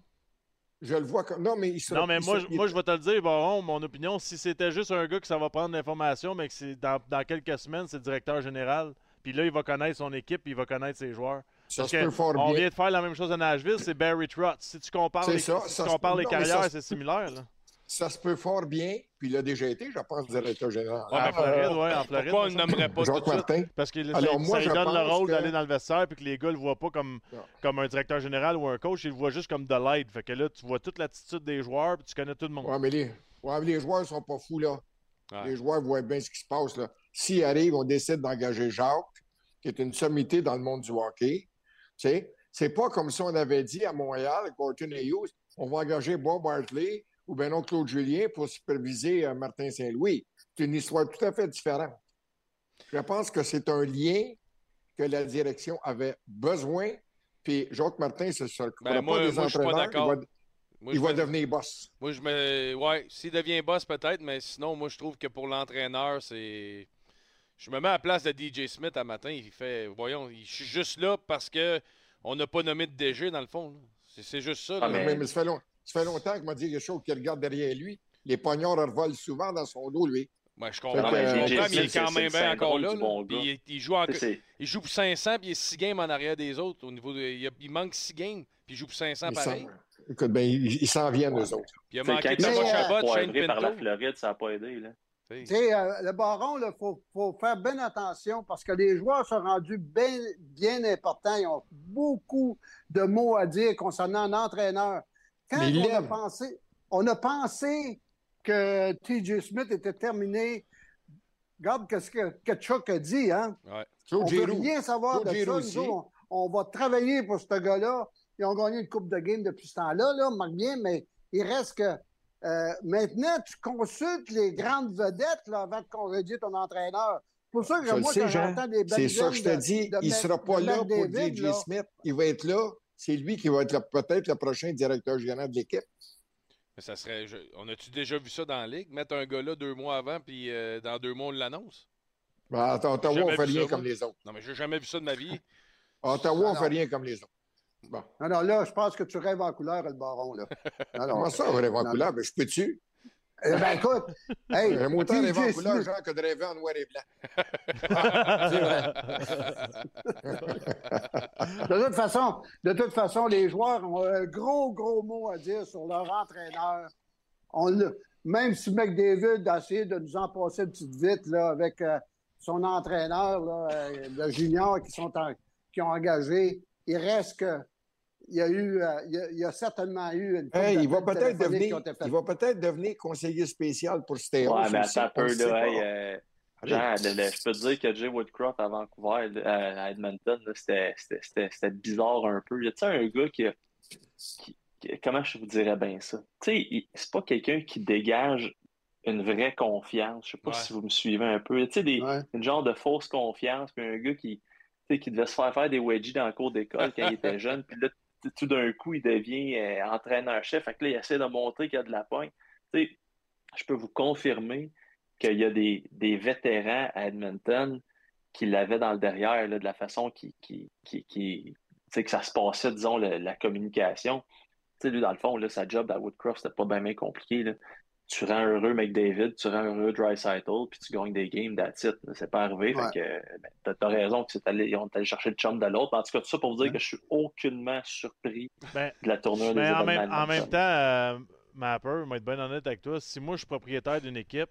Je le vois comme. Non, mais il Non, mais moi, moi, je vais te le dire, bon, mon opinion, si c'était juste un gars que ça va prendre l'information, mais que c'est dans, dans, quelques semaines, c'est le directeur général. Puis là, il va connaître son équipe, puis il va connaître ses joueurs. Ça se peut fort on vient de faire la même chose à Nashville, c'est Barry Trotz. Si tu compares les, ça, si tu compares les carrières, c'est similaire. Là ça se peut fort bien, puis il a déjà été, je pense, directeur général. Ouais, en Floride, oui, en Floride. Pourquoi on ne nommerait pas Jacques Martin. Parce que Alors, ça, moi, ça donne le rôle d'aller dans le vestiaire, puis que les gars ne le voient pas comme, comme un directeur général ou un coach, ils le voient juste comme de l'aide. Fait que là, tu vois toute l'attitude des joueurs, puis tu connais tout le monde. Oui, mais les, ouais, les joueurs ne sont pas fous, là. Les joueurs voient bien ce qui se passe, là. S'ils arrivent, on décide d'engager Jacques, qui est une sommité dans le monde du hockey. Tu sais, c'est pas comme si on avait dit à Montréal, Gorton et Hughes, on va engager Bob Bartley, ou bien non Claude Julien pour superviser euh, Martin Saint-Louis. C'est une histoire tout à fait différente. Je pense que c'est un lien que la direction avait besoin. Puis Jacques Martin, ce ne ben pas des entraîneurs. il va, devenir boss. Moi, je me. Ouais, s'il devient boss, peut-être, mais sinon, moi, je trouve que pour l'entraîneur, c'est. Je me mets à la place de DJ Smith à matin. Il fait. Voyons, je suis juste là parce que on n'a pas nommé de DG, dans le fond. C'est juste ça. Ah, mais, mais ça fait long. Ça fait longtemps qu'il m'a dit quelque chose qui regarde derrière lui. Les poignards revolent souvent dans son dos, lui. Moi, je comprends. mais il est quand même bien encore là. il, joue il, joue pour 500 puis il est 6 games en arrière des autres. Au niveau il, manque 6 games puis il joue pour 500 pareil. Écoute, ben, il, s'en vient, eux autres. Puis il a manqué de Chabot, Shane Pinto. par la Floride, ça n'a pas aidé. Là. Tu sais, euh, le baron, il faut, faut, faire bien attention parce que les joueurs sont rendus bien, bien importants. Ils ont beaucoup de mots à dire concernant un Quand on a, pensé, on a pensé que T.J. Smith était terminé, regarde ce que, que Chuck a dit. Hein? On ne veut rien savoir de ça. on, va travailler pour ce gars-là. Ils ont gagné une Coupe de game depuis ce temps-là, là, marque bien, mais il reste que euh, maintenant, tu consultes les grandes vedettes là, avant de congédier ton entraîneur. C'est pour ça que moi, quand j'entends des C'est ça que je te dis. il ne sera pas là pour T.J. Smith. Il va être là c'est lui qui va être peut-être le prochain directeur général de l'équipe. Mais ça serait. on a-tu déjà vu ça dans la ligue? Mettre un gars là deux mois avant, puis euh, dans deux mois, on l'annonce? Ben, Ottawa, on fait rien comme les autres. Non, mais j'ai jamais vu ça de ma vie. Ottawa, on fait rien comme les autres. Bon. Non, non, là, je pense que tu rêves en couleur, le baron. Là. Comment ça, on rêve en couleur? Ben, je peux-tu? Eh ben, écoute, hey, un moteur est en couleur, genre que de rêver en noir et blanc. C'est vrai. de, toute façon, de toute façon, les joueurs ont un gros, gros mot à dire sur leur entraîneur. On même si McDavid a essayé de nous en passer une petite vite là, avec euh, son entraîneur, là, euh, le junior qui, sont qui ont engagé, il reste que il y a eu, euh, il, y a, certainement eu une. il va peut-être devenir, il va peut-être devenir conseiller spécial pour Stéos. Ouais, mais attends un peu là, euh, je peux te dire que Jay Woodcroft à Vancouver, euh, à Edmonton, c'était bizarre un peu. Y a-t-il un gars qui, comment je vous dirais bien ça? Tu sais, c'est pas quelqu'un qui dégage une vraie confiance. Je sais pas si vous me suivez un peu. Tu sais, des, une genre de fausse confiance, puis un gars qui, qui devait se faire faire des wedgies dans le cours d'école quand il était jeune, puis là, tout d'un coup, il devient euh, entraîneur-chef. Fait que là, il essaie de montrer qu'il y a de la pointe. je peux vous confirmer qu'il y a des, vétérans à Edmonton qui l'avaient dans le derrière de la façon qui, que ça se passait, disons, la communication. lui, dans le fond, là, sa job à Woodcroft, c'était pas bien, compliqué. Tu rends heureux McDavid, tu rends heureux Dry puis tu gagnes des games, that's it. C'est pas arrivé. Fait que, ben, t'as, raison que c'est allé, on allé chercher le chum de l'autre. En tout cas, tout ça pour vous dire que je suis aucunement surpris ben, de la tournure des en même, en même temps, euh, Mapper, je vais être bien honnête avec toi, si moi je suis propriétaire d'une équipe,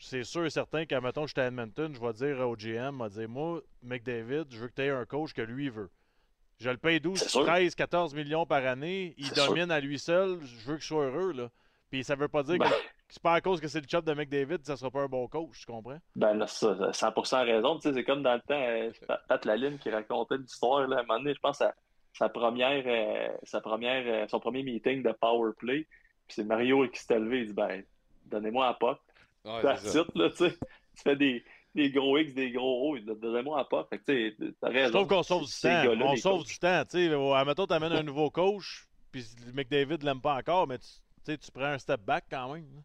c'est sûr et certain qu'à mettons, j'étais à Edmonton, je vais dire au GM, je vais dire Moi, McDavid, je veux que tu aies un coach que lui veut. Je le paye 12, 13, 14 millions par année. Il domine à lui seul. Je veux que je sois heureux. Là. Puis ça veut pas dire que ben. c'est pas à cause que c'est le job de McDavid ça sera pas un bon coach, tu comprends? Ben là, ça, 100% raison. Tu sais, c'est comme dans le temps, euh, Pat Laline qui racontait l'histoire. Là, à un moment donné, je pense à sa première, euh, sa première, euh, son premier meeting de power play. Puis c'est Mario qui s'est levé. Il dit Ben, donnez-moi un pop. Ouais, là, tu sais. Tu fais des, des gros X, des gros O. Donnez-moi un pop. Fait que, t'as raison. Je trouve qu'on sauve du temps. On sauve du temps. Tu sais, admettons, t'amènes un nouveau coach, puis McDavid l'aime pas encore, mais tu, tu prends un step back quand même.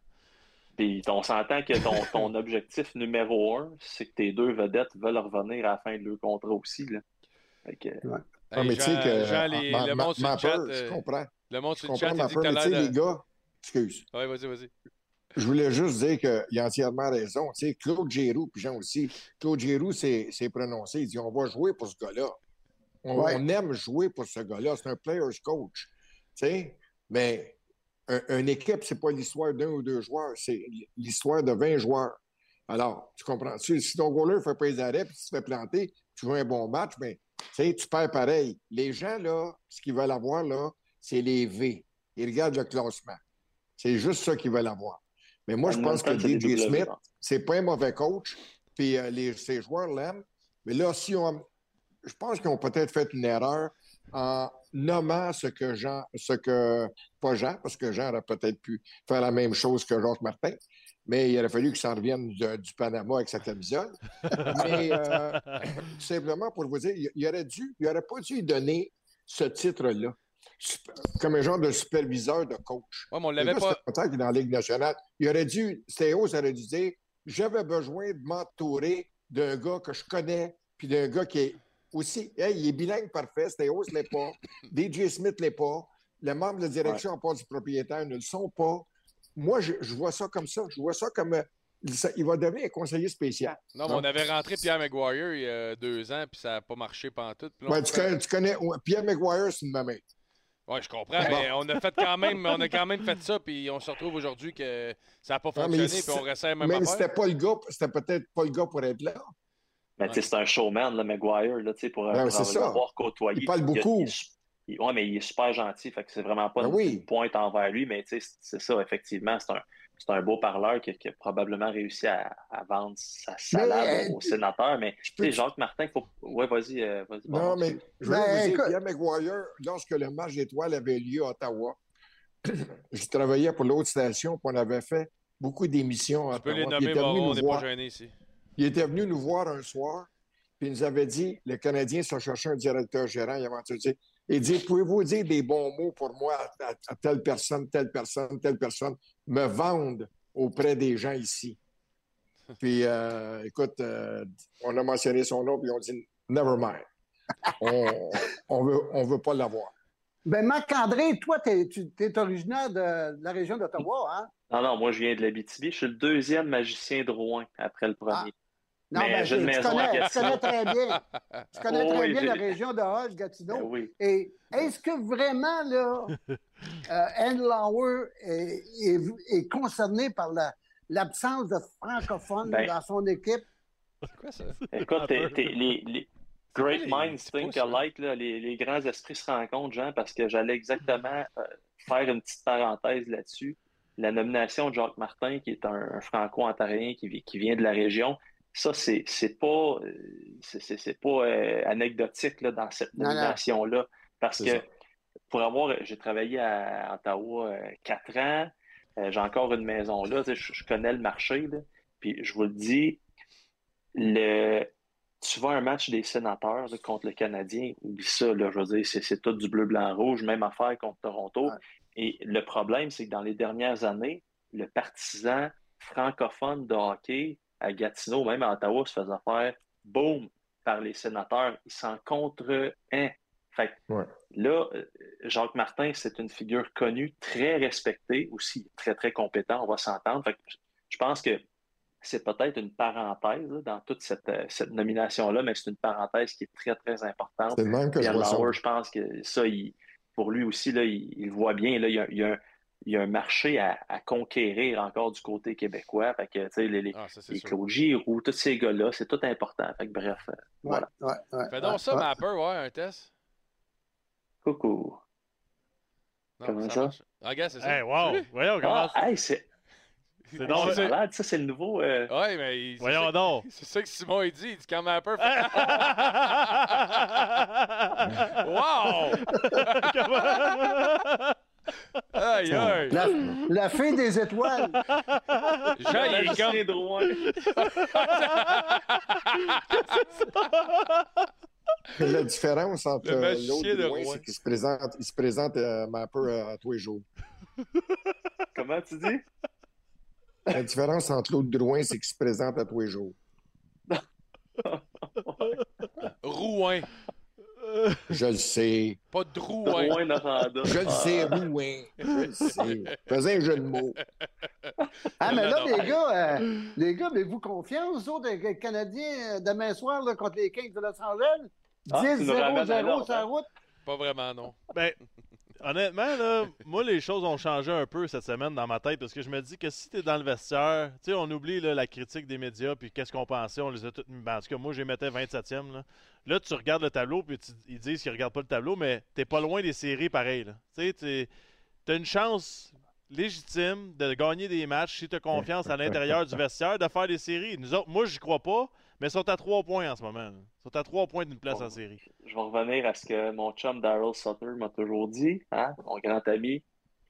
Puis on s'entend que ton, ton objectif numéro un, c'est que tes deux vedettes veulent revenir à la fin de leur contrat aussi. Là. Fait que... ouais. Ah, mais tu sais que. Jean, les, le monde sur le chat. Je comprends. Le monde sur le chat, il dit que tu les gars, excuse. Oui, vas-y, vas-y. Je voulais juste dire qu'il a entièrement raison. Tu sais, Claude Giroux, puis Jean aussi, Claude Giroux s'est prononcé. Il dit on va jouer pour ce gars-là. On, aime jouer pour ce gars-là. C'est un player's coach. Tu sais, mais une équipe, c'est pas l'histoire d'un ou deux joueurs, c'est l'histoire de 20 joueurs. Alors, tu comprends? Si, si ton goaler ne fait pas les arrêts puis tu te fais planter, tu joues un bon match, mais tu perds pareil. Les gens, là, ce qu'ils veulent avoir, là, c'est les V. Ils regardent le classement. C'est juste ça qu'ils veulent avoir. Mais moi, je pense que DJ Smith, c'est pas un mauvais coach, puis euh, les, ses joueurs l'aiment. Mais là, si on. Je pense qu'ils ont peut-être fait une erreur en nommant ce que Jean, ce que, pas Jean, parce que Jean aurait peut-être pu faire la même chose que Georges Martin, mais il aurait fallu qu'il s'en revienne du Panama avec sa camisole. mais euh, simplement pour vous dire, il, aurait dû, il aurait pas dû donner ce titre-là comme un genre de superviseur de coach. Ouais, mais on l'avait pas. qu'il est dans la Ligue nationale. Il aurait dû, Stéos aurait dû dire j'avais besoin de m'entourer d'un gars que je connais, puis d'un gars qui est aussi, hey, il est bilingue parfait, Stéos ne l'est pas, DJ Smith ne l'est pas, les membres de direction en part du propriétaire ne le sont pas. Moi, je, vois ça comme ça. Je vois ça comme. Euh, il va devenir un conseiller spécial. Non, mais on avait rentré Pierre McGuire il y a deux ans, puis ça n'a pas marché pendant tout. Ouais, tu, connais, tu, connais, Pierre McGuire, c'est une mamie. Oui, je comprends, mais on a fait quand même, on a quand même fait ça, puis on se retrouve aujourd'hui que ça n'a pas fonctionné, puis on resserre même Même si c'était pas le gars, c'était peut-être pas le gars pour être là. Mais tu sais, c'est un showman, le McGuire, là, pour, ben, pour avoir côtoyé. Il parle beaucoup. Oui, mais il est super gentil, fait que c'est vraiment pas ben une pointe envers lui, mais tu sais, c'est ça, effectivement, c'est un, c'est un beau parleur qui, a probablement réussi à, vendre sa salade euh, au sénateur. Mais tu sais, Jacques Martin, il faut. Ouais, vas-y. Euh, vas non, mais je veux vous dire, Pierre McGuire, lorsque le match d'étoiles avait lieu à Ottawa, je travaillais pour l'autre station, puis on avait fait beaucoup d'émissions à Ottawa. Tu peux les nommer, on n'est pas gêné ici. Il était venu nous voir un soir, puis il nous avait dit le Canadien se cherchait un directeur gérant. Il avait dit il dit Pouvez-vous dire des bons mots pour moi à, telle personne, telle personne, telle personne me vendent auprès des gens ici? Puis, euh, écoute, euh, on a mentionné son nom, puis on dit Never mind. on, on veut, on veut pas l'avoir. Ben, Marc-André, toi, tu es, originaire de, la région d'Ottawa, hein? Non, non, moi, je viens de l'Abitibi. Je suis le deuxième magicien de Rouen après le premier. Non, mais, tu, connais, très bien, tu connais très bien la région de Hoche, Gatineau. Ben oui. Et est-ce que vraiment, là, euh, Anne Lauer est, concerné par l'absence de francophones ben, dans son équipe? C'est quoi ça? Écoute, les, les, Great minds think alike, là, les, les, grands esprits se rencontrent, Jean, parce que j'allais exactement euh, faire une petite parenthèse là-dessus. La nomination de Jacques Martin, qui est un, franco-ontarien qui, qui vient de la région, ça, c'est, pas, euh, c'est, pas euh, anecdotique là, dans cette nomination-là. Parce que pour avoir, j'ai travaillé à Ottawa euh, quatre ans, j'ai encore une maison là, je, connais le marché. puis je vous le dis, le, tu vois un match des sénateurs contre le Canadien, oublie ça, là, je veux dire, c'est, tout du bleu, blanc, rouge, même affaire contre Toronto. Et le problème, c'est que dans les dernières années, le partisan francophone de hockey à Gatineau, même à Ottawa, se faisait faire boum par les sénateurs. Ils s'en contre hein, Fait là, euh, Jacques Martin, c'est une figure connue, très respectée, aussi très, très compétent, on va s'entendre. je pense que c'est peut-être une parenthèse dans toute cette, euh, cette nomination-là, mais c'est une parenthèse qui est très, très importante. C'est même que je, vois je pense que ça, pour lui aussi, là, il, voit bien. Là, il, y a, il, y a un, marché à, conquérir encore du côté québécois. Fait que, les, les, ah, les Claude Giroux, tous ces gars-là, c'est tout important. Fait que, bref, euh, voilà. Fais donc ça, Mapper, ouais, un test. Coucou. comment ça? Ah, regarde, c'est ça. Hey, wow! Voyons, comment ah, c'est... C'est donc malade, ça, c'est le nouveau. Euh... Ouais, mais. Voyons donc. C'est ça que Simon il dit. Il dit quand même un peu. wow! aïe, aïe. La, la fin des étoiles. Jean, il est comme. Drouin. La différence entre l'autre et Drouin, c'est qu'il se présente, il se présente euh, un peu à tous les jours. Comment tu dis? La différence entre l'autre Drouin, c'est qu'il se présente à tous les jours. Rouen. Je le sais. Pas de Drouin. Je le sais, Rouen. Je le sais. Faisais un jeu de mots. Ah, mais là, les gars, euh, les gars, avez-vous confiance, aux autres, les Canadiens, euh, demain soir, là, contre les Kings de Los Angeles? 10-0-0 sur la route? Pas vraiment, non. Ben, Honnêtement, là, moi, les choses ont changé un peu cette semaine dans ma tête parce que je me dis que si tu es dans le vestiaire, tu sais, on oublie la critique des médias puis qu'est-ce qu'on pensait, on les a toutes mis. Ben, en tout cas, moi, j'ai mettais 27e. Là. là, tu regardes le tableau puis ils disent qu'ils regardent pas le tableau, mais t'es pas loin des séries pareil. Tu sais, as une chance légitime de gagner des matchs si tu as confiance à l'intérieur du vestiaire de faire des séries. Nous autres, moi, j'y crois pas. Mais ils sont à trois points en ce moment. Ils sont à trois points d'une place en série. Je vais revenir à ce que mon chum Daryl Sutter m'a toujours dit, hein, mon grand ami.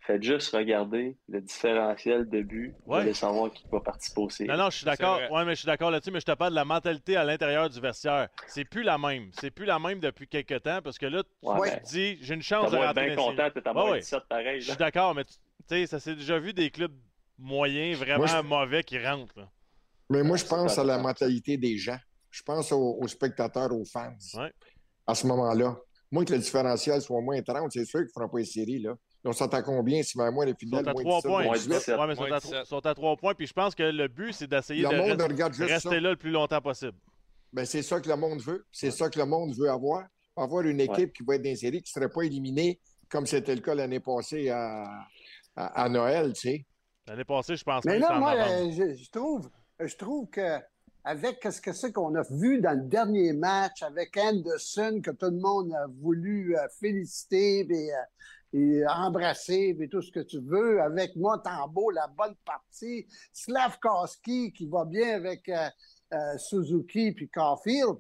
Faites juste regarder le différentiel de but ouais. de savoir qui va participer au séries. Non, non, je suis d'accord. Ouais, mais je suis d'accord là-dessus, mais je te parle de la mentalité à l'intérieur du vestiaire. C'est plus la même. C'est plus la même depuis quelques temps parce que là, tu te dis, j'ai une chance de rentrer bien content, t'es à moins 17 pareil. Je suis d'accord, mais tu sais, ça s'est déjà vu des clubs moyens, vraiment mauvais qui rentrent. Là. Mais moi, je pense à la mentalité des gens. Je pense aux, spectateurs, aux fans. À ce moment-là. Moi, que le différentiel soit moins 30, c'est sûr qu'ils ne feront pas les séries. Là. On s'entend combien si même moi les finales sont à 3 points. Ouais, mais sont, à, sont à 3 points. Puis je pense que le but, c'est d'essayer de, rester là le plus longtemps possible. Ben, c'est ça que le monde veut. C'est ça que le monde veut avoir. Avoir une équipe qui va être dans les séries, qui ne serait pas éliminée comme c'était le cas l'année passée à, à, Noël, tu sais. L'année passée, je pense Mais là, moi, euh, je, trouve, je trouve que avec ce que c'est qu'on a vu dans le dernier match avec Anderson, que tout le monde a voulu euh, féliciter et, euh, et, embrasser, et tout ce que tu veux, avec Montembeau, la bonne partie, Slavkowski qui va bien avec euh, Suzuki puis Caulfield.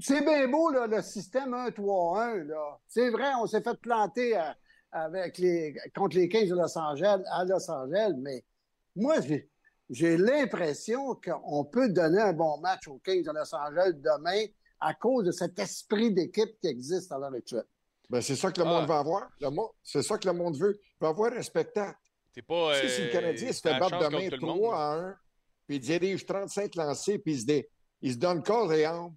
C'est bien beau, là, le système 1-3-1. C'est vrai, on s'est fait planter avec les, contre les 15 de Los Angeles à Los Angeles, mais moi, j'ai j'ai l'impression qu'on peut donner un bon match aux Kings de Los Angeles demain à cause de cet esprit d'équipe qui existe à l'heure actuelle. Ben, c'est ça que le monde ah. va avoir. C'est ça que le monde veut. Il va avoir un spectacle. Pas, si le Canadien se fait battre demain 3 à 1, puis il dirige 35 lancés, puis il se, il se donne corps et âme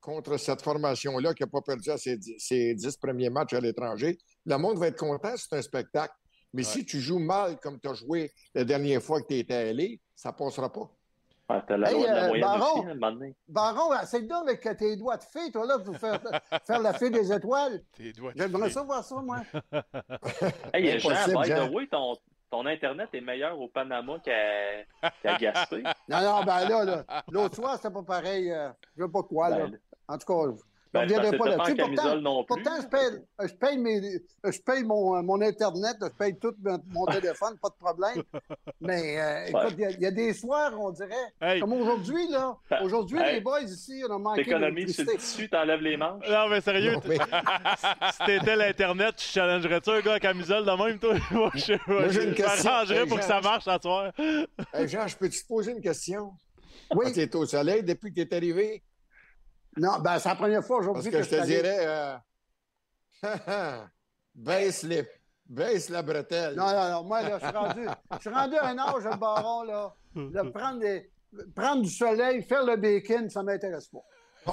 contre cette formation-là qui n'a pas perdu à ses, ses 10 premiers matchs à l'étranger, le monde va être content, c'est un spectacle. Mais si tu joues mal comme tu as joué la dernière fois que tu étais allé, ça ne passera pas. Ah, t'as la, hey, la euh, Baron, aussi, Baron, essaye donc avec tes doigts de fée, toi, là, pour faire, faire la fée des étoiles. J'aimerais ça voir ça, moi. hey, Jean, by the way, ton, ton Internet est meilleur au Panama qu'à qu Gaspé. non, non, ben là, là l'autre soir, c'était pas pareil. Euh, je ne sais pas quoi, là. Ben, en tout cas, ben, je ne pas là-dessus. Pourtant, pourtant je paye, je paye, mes, je paye mon, mon, Internet, je paye tout mon téléphone, pas de problème. Mais euh, écoute, il y, a des soirs, on dirait, comme aujourd'hui, là. Aujourd'hui, les boys ici, on a manqué T'économises sur le tissu, t'enlèves les manches. Non, mais sérieux, si t'étais l'Internet, tu challengerais-tu un gars à camisole de même, toi? Moi, je, Moi, j'ai une question. pour que ça marche à soir. Jean, je peux-tu te poser une question? Oui. Tu es au soleil depuis que tu es arrivé? Non, ben, c'est la première fois aujourd'hui que, que, je te dirais, euh... baisse, les... baisse la bretelle. Non, non, non, moi, là, je suis rendu, je suis rendu à un âge, le baron, là, de prendre, des... prendre du soleil, faire le bacon, ça m'intéresse pas.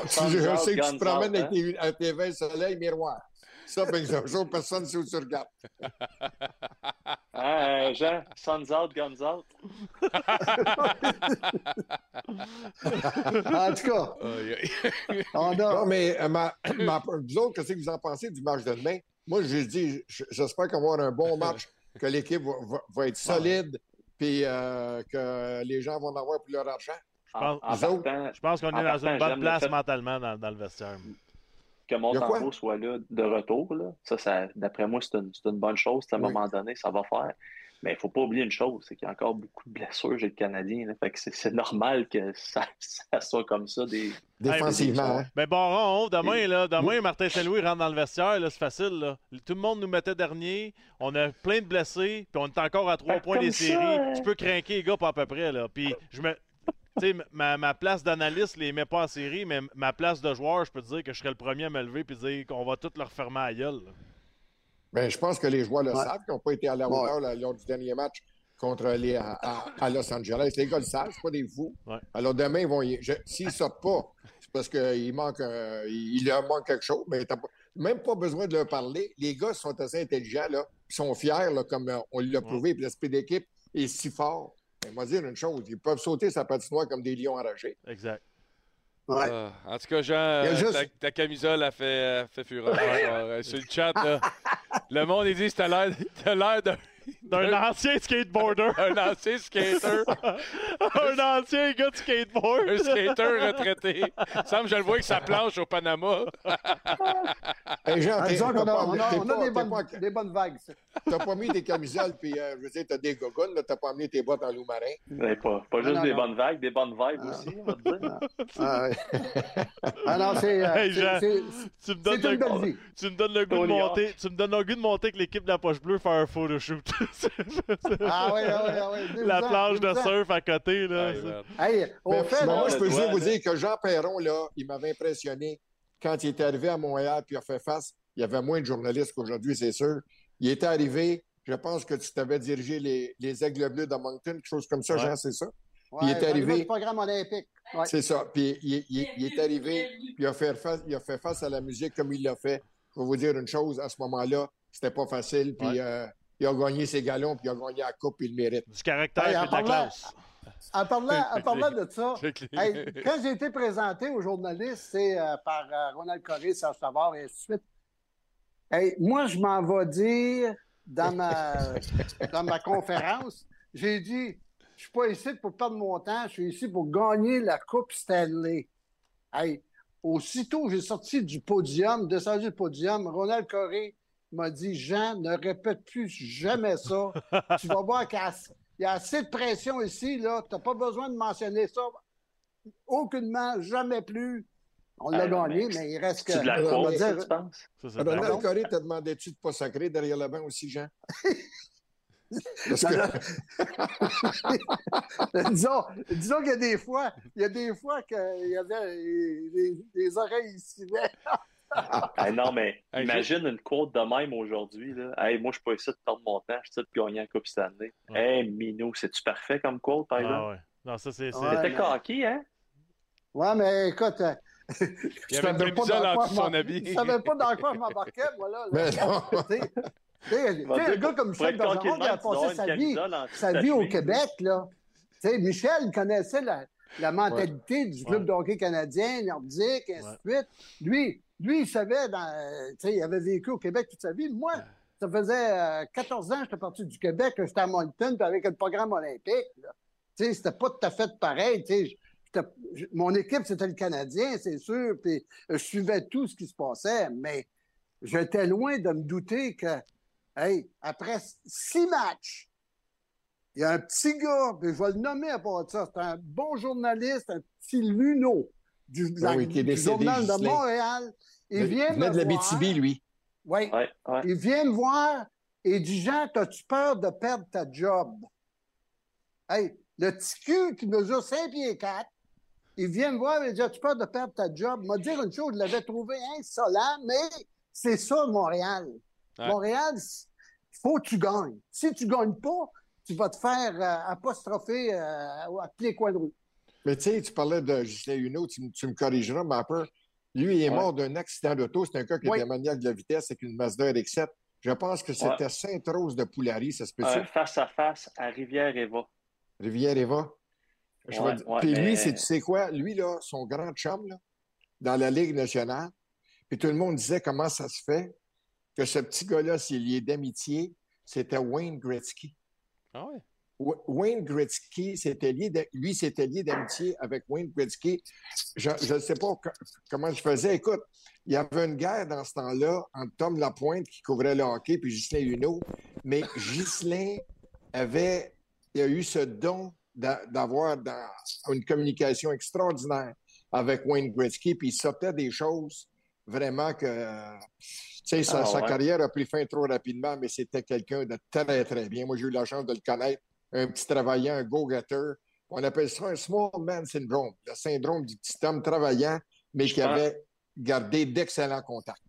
je sais que tu te promènes avec tes, avec tes 20 soleil miroir. Ça, ben, un jour, personne ne sait où tu regardes. Hein, Jean, Suns out, guns out. en tout cas, on a... Non, mais euh, ma, ma, vous autres, qu'est-ce que vous en pensez du match de demain? Moi, je dis, j'espère qu'on va avoir un bon match, que l'équipe va, va, va, être solide, puis euh, que les gens vont en avoir pour leur argent. Je pense, je pense qu'on est dans une bonne place mentalement dans, dans, le vestiaire que Montembeau soit là de retour. Là. Ça, ça d'après moi, c'est une, une, bonne chose. À un moment donné, ça va faire. Mais il ne faut pas oublier une chose, c'est qu'il y a encore beaucoup de blessures chez le Canadien. Là. Fait que c'est normal que ça, ça, soit comme ça. Des, Défensivement. Hey, mais bon, demain, là, demain Martin Saint-Louis rentre dans le vestiaire, c'est facile. Là. Tout le monde nous mettait dernier. On a plein de blessés, puis on est encore à trois points des séries. Hein. Tu peux craquer les gars pas à peu près. Là. Puis je me, ma, ma, place d'analyste les met pas en série, mais ma place de joueur, je peux te dire que je serais le premier à me lever et dire qu'on va tout leur fermer à gueule. Ben, je pense que les joueurs le savent, qu'ils n'ont pas été à la hauteur ouais. lors du dernier match contre les, à, à, Los Angeles. Les gars le savent, c'est pas des fous. Ouais. Alors demain, ils vont s'ils ne sortent pas, c'est parce qu'il manque euh, il leur manque quelque chose, mais t'as même pas besoin de leur parler. Les gars sont assez intelligents, là. Ils sont fiers, là, comme on l'a prouvé, puis l'esprit d'équipe est si fort. On va dire une chose, ils peuvent sauter sa patinoire comme des lions enragés. Exact. Ouais. Euh, en tout cas, Jean, juste... ta, ta, camisole a fait, a fait fureur. euh, sur le chat, là, le monde, il dit que t'as l'air d'un d'un ancien skateboarder. un ancien skater. un ancien gars de skateboard. un skater retraité. Sam, je le vois avec sa planche au Panama. hey Jean, on a, pas, on a, on a pas, des, bonnes, pas, des, bonnes, vagues. T'as pas mis des camisoles, puis euh, je veux dire, t'as des gogones, t'as pas amené tes bottes en loup marin? Mais pas, pas juste non, des non. bonnes vagues, des bonnes vibes ah. aussi, on va te dire. Ah, ouais. ah non, c'est. Euh, hey, Jean, tu me donnes le, tu me donnes le goût de monter, tu me donnes le goût de monter avec l'équipe de la poche bleue faire un photoshoot. Ah oui, ah oui, ah oui. La plage de surf à côté, là. Hey, on fait, moi, je peux juste vous dire que Jean Perron, là, il m'avait impressionné quand il est arrivé à Montréal puis il a fait face. Il y avait moins de journalistes qu'aujourd'hui, c'est sûr. Il était arrivé, je pense que tu t'avais dirigé les, les Aigles Bleus de Moncton, quelque chose comme ça, ouais. Jean, c'est ça? Ouais, il est arrivé. programme olympique. Ouais. C'est ça. Puis il, il, il, est arrivé, puis il a, fait face, il a fait face à la musique comme il l'a fait. Je vais vous dire une chose, à ce moment-là, c'était pas facile. Puis euh, il a gagné ses galons, puis il a gagné la coupe, il le mérite. Du caractère et de la classe. En parlant, en parlant de ça, hey, quand j'ai été présenté aux journalistes, c'est euh, par euh, Ronald Coré, Serge Savard et ainsi de suite. Hey, moi, je m'en vais dire dans ma, dans ma conférence, j'ai dit, je suis pas ici pour perdre mon temps, je suis ici pour gagner la Coupe Stanley. Hey, aussitôt, j'ai sorti du podium, descendu du podium, Ronald Coré m'a dit, Jean, ne répète plus jamais ça. tu vas voir qu'il y a assez de pression ici, là. Tu n'as pas besoin de mentionner ça. Aucunement, jamais plus. On l'a gagné, mais... mais... il reste que. C'est de la cour, dire... tu penses? Ronald Coré t'a demandé-tu de ne pas sacrer derrière le banc aussi, Jean? Parce que... disons, disons qu'il y a des fois, il y a des fois qu'il y avait des, des oreilles ici. Ah, non, mais hey, imagine une côte de même aujourd'hui. Hey, moi, je suis pas ici de perdre mon temps, je suis de gagner la Coupe Stanley. Ouais. Hey, Minou, c'est-tu parfait comme quote, par exemple? Ah, ouais. Non, ça, c'est. Ouais, C'était coquille, hein? Ouais, mais écoute. Euh, il y avait une camisole en son habit. Je savais pas dans quoi je m'embarquais, voilà. Un gars comme Michel Bergeron qui a passé sa vie, sa vie au Québec, là. Tu sais, Michel connaissait la, la mentalité ouais. du club ouais. de hockey canadien, nordique, et ainsi de suite. Lui, lui, il savait, dans, il avait vécu au Québec toute sa vie. Moi, ça faisait euh, 14 ans que j'étais parti du Québec, j'étais à Moncton, puis avec le programme olympique. C'était pas tout à fait pareil. Mon équipe, c'était le Canadien, c'est sûr, puis je suivais tout ce qui se passait, mais j'étais loin de me douter que, hey, après six matchs, il y a un petit gars, puis je vais le nommer à part de ça, c'est un bon journaliste, un petit Luno du, ah oui, du journal de Montréal. Il vient de la BTB, lui. Oui. Ouais, ouais. Il vient me voir et dit Jean, as-tu peur de perdre ta job? Hey, le petit cul qui mesure 5 pieds 4, il vient me voir et dit As-tu peur de perdre ta job? M'a dire une chose, je l'avais trouvé insolent, mais c'est ça, Montréal. Ouais. Montréal, il faut que tu gagnes. Si tu ne gagnes pas, tu vas te faire euh, apostropher euh, à tous les coins de rue. Mais tu sais, tu parlais de Justin Huneau, tu, me corrigeras, ma peur. Lui, il est mort d'un accident d'auto. C'est un cas qui était maniaque de la vitesse avec une Mazda RX-7. Je pense que c'était Sainte-Rose de Poulari, ça se peut Face à face à Rivière-Eva. Rivière-Eva. Puis lui, tu sais quoi? Lui, là, son grand chum, là, dans la Ligue nationale, puis tout le monde disait comment ça se fait que ce petit gars-là, s'il lié d'amitié, c'était Wayne Gretzky. Ah ouais? Wayne Gretzky, c'était lié lui, c'était lié d'amitié avec Wayne Gretzky. Je ne sais pas comment je faisais. Écoute, il y avait une guerre dans ce temps-là entre Tom Lapointe qui couvrait le hockey puis Ghislain Huneau. Mais Ghislain avait il a eu ce don d'avoir une communication extraordinaire avec Wayne Gretzky, puis il sortait des choses vraiment que sa, ah, carrière a pris fin trop rapidement, mais c'était quelqu'un de très, très bien. Moi, j'ai eu la chance de le connaître un petit travaillant, un go-getter. On appelle ça un small man syndrome, le syndrome du petit homme travaillant, mais qui avait gardé d'excellents contacts.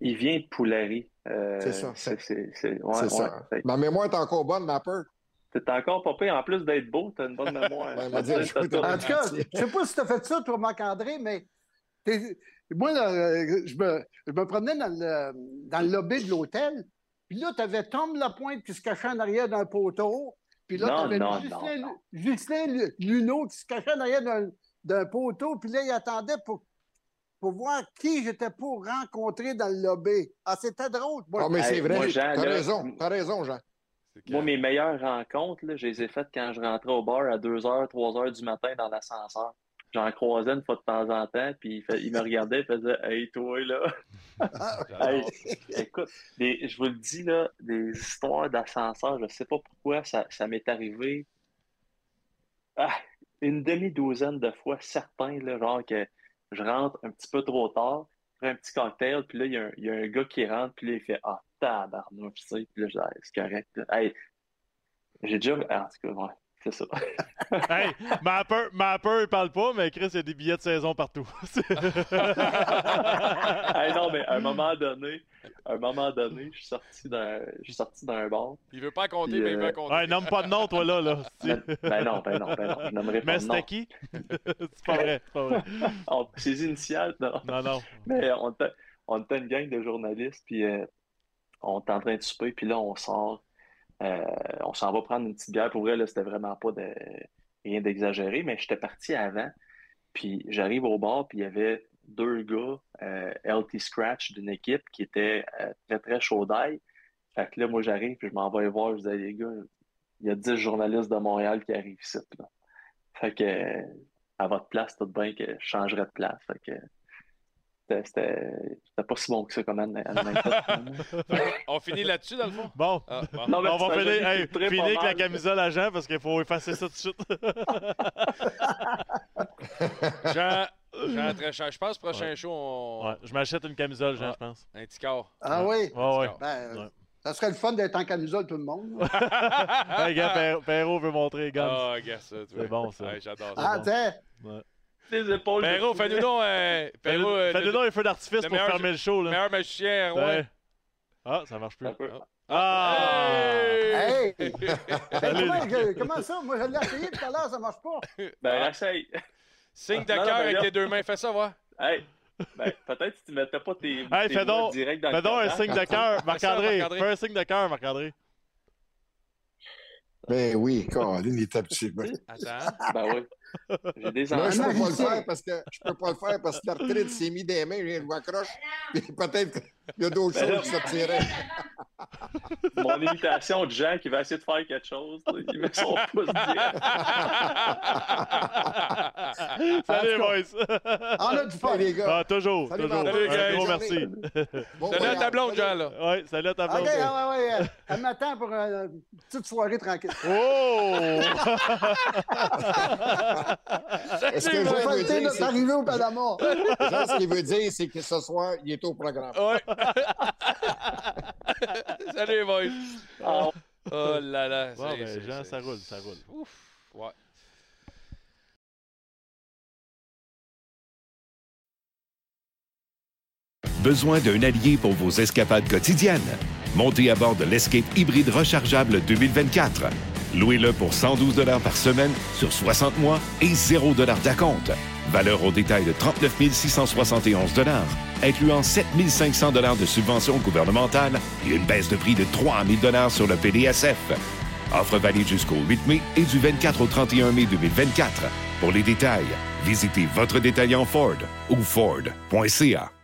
Il vient de Poulari. Euh, c'est ça. C'est ouais, ça. Ma mémoire est encore bonne, ma peur. T'es encore pas. En plus d'être beau, t'as une bonne mémoire. en tout cas, je sais pas si t'as fait ça, toi, Marc-André, mais moi, je, me, je, me, promenais dans le, dans le lobby de l'hôtel, puis là, t'avais Tom Lapointe qui se cachait en arrière d'un poteau, puis là, tu avais Justin, Luneau qui se cachait derrière d'un poteau, puis là, il attendait pour, pour voir qui j'étais pour rencontrer dans le lobby. Ah, c'était drôle. Ah, mais c'est vrai. T'as raison, t'as raison, Jean. Moi, mes meilleures rencontres, là, je les ai faites quand je rentrais au bar à 2h, 3h du matin dans l'ascenseur. J'en croisais une fois de temps en temps, puis il, me regardait et faisait Hey, toi, là. écoute, je vous le dis, là, des histoires d'ascenseur, je ne sais pas pourquoi ça, m'est arrivé ah, une demi-douzaine de fois, certains, là, genre que je rentre un petit peu trop tard, prends un petit cocktail, puis là, il y, a un gars qui rentre, puis là, il fait Ah, tabarnouche, tu sais, puis là, je dis, c'est correct. Hey, j'ai déjà. En tout cas, ouais. C'est ça. hey, Mapper, Mapper, il parle pas, mais Chris, il y a des billets de saison partout. hey, non, mais à un moment donné, à un moment donné, je suis sorti d'un, je suis sorti d'un bar. Il veut pas compter, mais il veut euh, compter. Ouais, nomme pas de nom, toi, là. là. ben, ben, non, ben non, ben non. Je nommerai pas mais c'était qui? c'est pas vrai, c'est pas vrai. Ses initiales, non. Non, non. Mais on était, on était une gang de journalistes, puis euh, on était en train de souper, puis là, on sort euh, on s'en va prendre une petite bière. Pour vrai, c'était vraiment pas de rien d'exagéré, mais j'étais parti avant. Puis j'arrive au bar, puis il y avait deux gars, euh, LT Scratch d'une équipe qui était euh, très, très chaud d'ail. Fait que là, moi, j'arrive, puis je m'en vais voir. Je dis, les gars, il y a 10 journalistes de Montréal qui arrivent ici. Là. Fait que, à votre place, tout bien que je changerais de place. Fait que, c'était pas si bon que ça comme On finit là-dessus, dans le fond? Bon. Ah, on va finir, avec la camisole à Jean parce qu'il faut effacer ça tout de suite. Jean, Jean, très cher. Je pense prochain show, on... ouais, je m'achète une camisole, Jean, ah, je pense. Un petit corps. Ah oui? Ouais, ouais. Ben, ça serait le fun d'être en camisole, tout le monde. hey, gars, Perrault veut montrer les gars. Ah, oh, gars, ça. C'est bon, ça. J'adore ça. Ah, tiens. Les épaules. Perrault, fais-nous donc, euh, euh, fais-nous donc un feu d'artifice pour fermer le show. Là. Le meilleur magicien, ouais. Ah, ça marche plus. Ah! Hey! hey! comment, comment, ça? Moi, je l'ai essayé tout à l'heure, ça marche pas. Ben, essaye. Signe de cœur avec tes deux mains. Fais ça, voir. Hey! Ben, peut-être si tu mettais pas tes, hey, tes fais donc, direct dans fais donc un signe de cœur, Marc-André. Fais un signe de cœur, Marc-André. Ben oui, Caroline est habitué. Attends. Ben oui. J'ai des Moi, je peux pas le faire parce que je peux pas le faire parce que l'arthrite s'est mis des mains, je m'accroche. Peut-être qu'il y a d'autres ben choses qui sortiraient. Mon imitation de Jean qui va essayer de faire quelque chose, il met son pouce. Salut, boys. On a du fun, les gars. Ah, toujours, salut, toujours. Salut, Un gros merci. Bon, salut à ta blonde, Jean, là. Oui, salut à ta blonde. OK, ouais, ouais, Elle m'attend pour une petite soirée tranquille. Oh! Est-ce que je veux dire, notre arrivée au Panama. Jean, ce qu'il veut dire, c'est que ce soir, il est au programme. Oui. Salut, boys. Oh, oh là là. Bon, ben, Jean, ça roule, ça roule. Ouf. Ouais. Besoin d'un allié pour vos escapades quotidiennes? Montez à bord de l'Escape hybride rechargeable 2024. Louez-le pour 112 par semaine sur 60 mois et 0 d'acompte. Valeur au détail de 39 671 incluant 7 500 de subventions gouvernementales et une baisse de prix de 3 000 sur le PDSF. Offre valide jusqu'au 8 mai et du 24 au 31 mai 2024. Pour les détails, visitez votre détaillant Ford ou Ford.ca.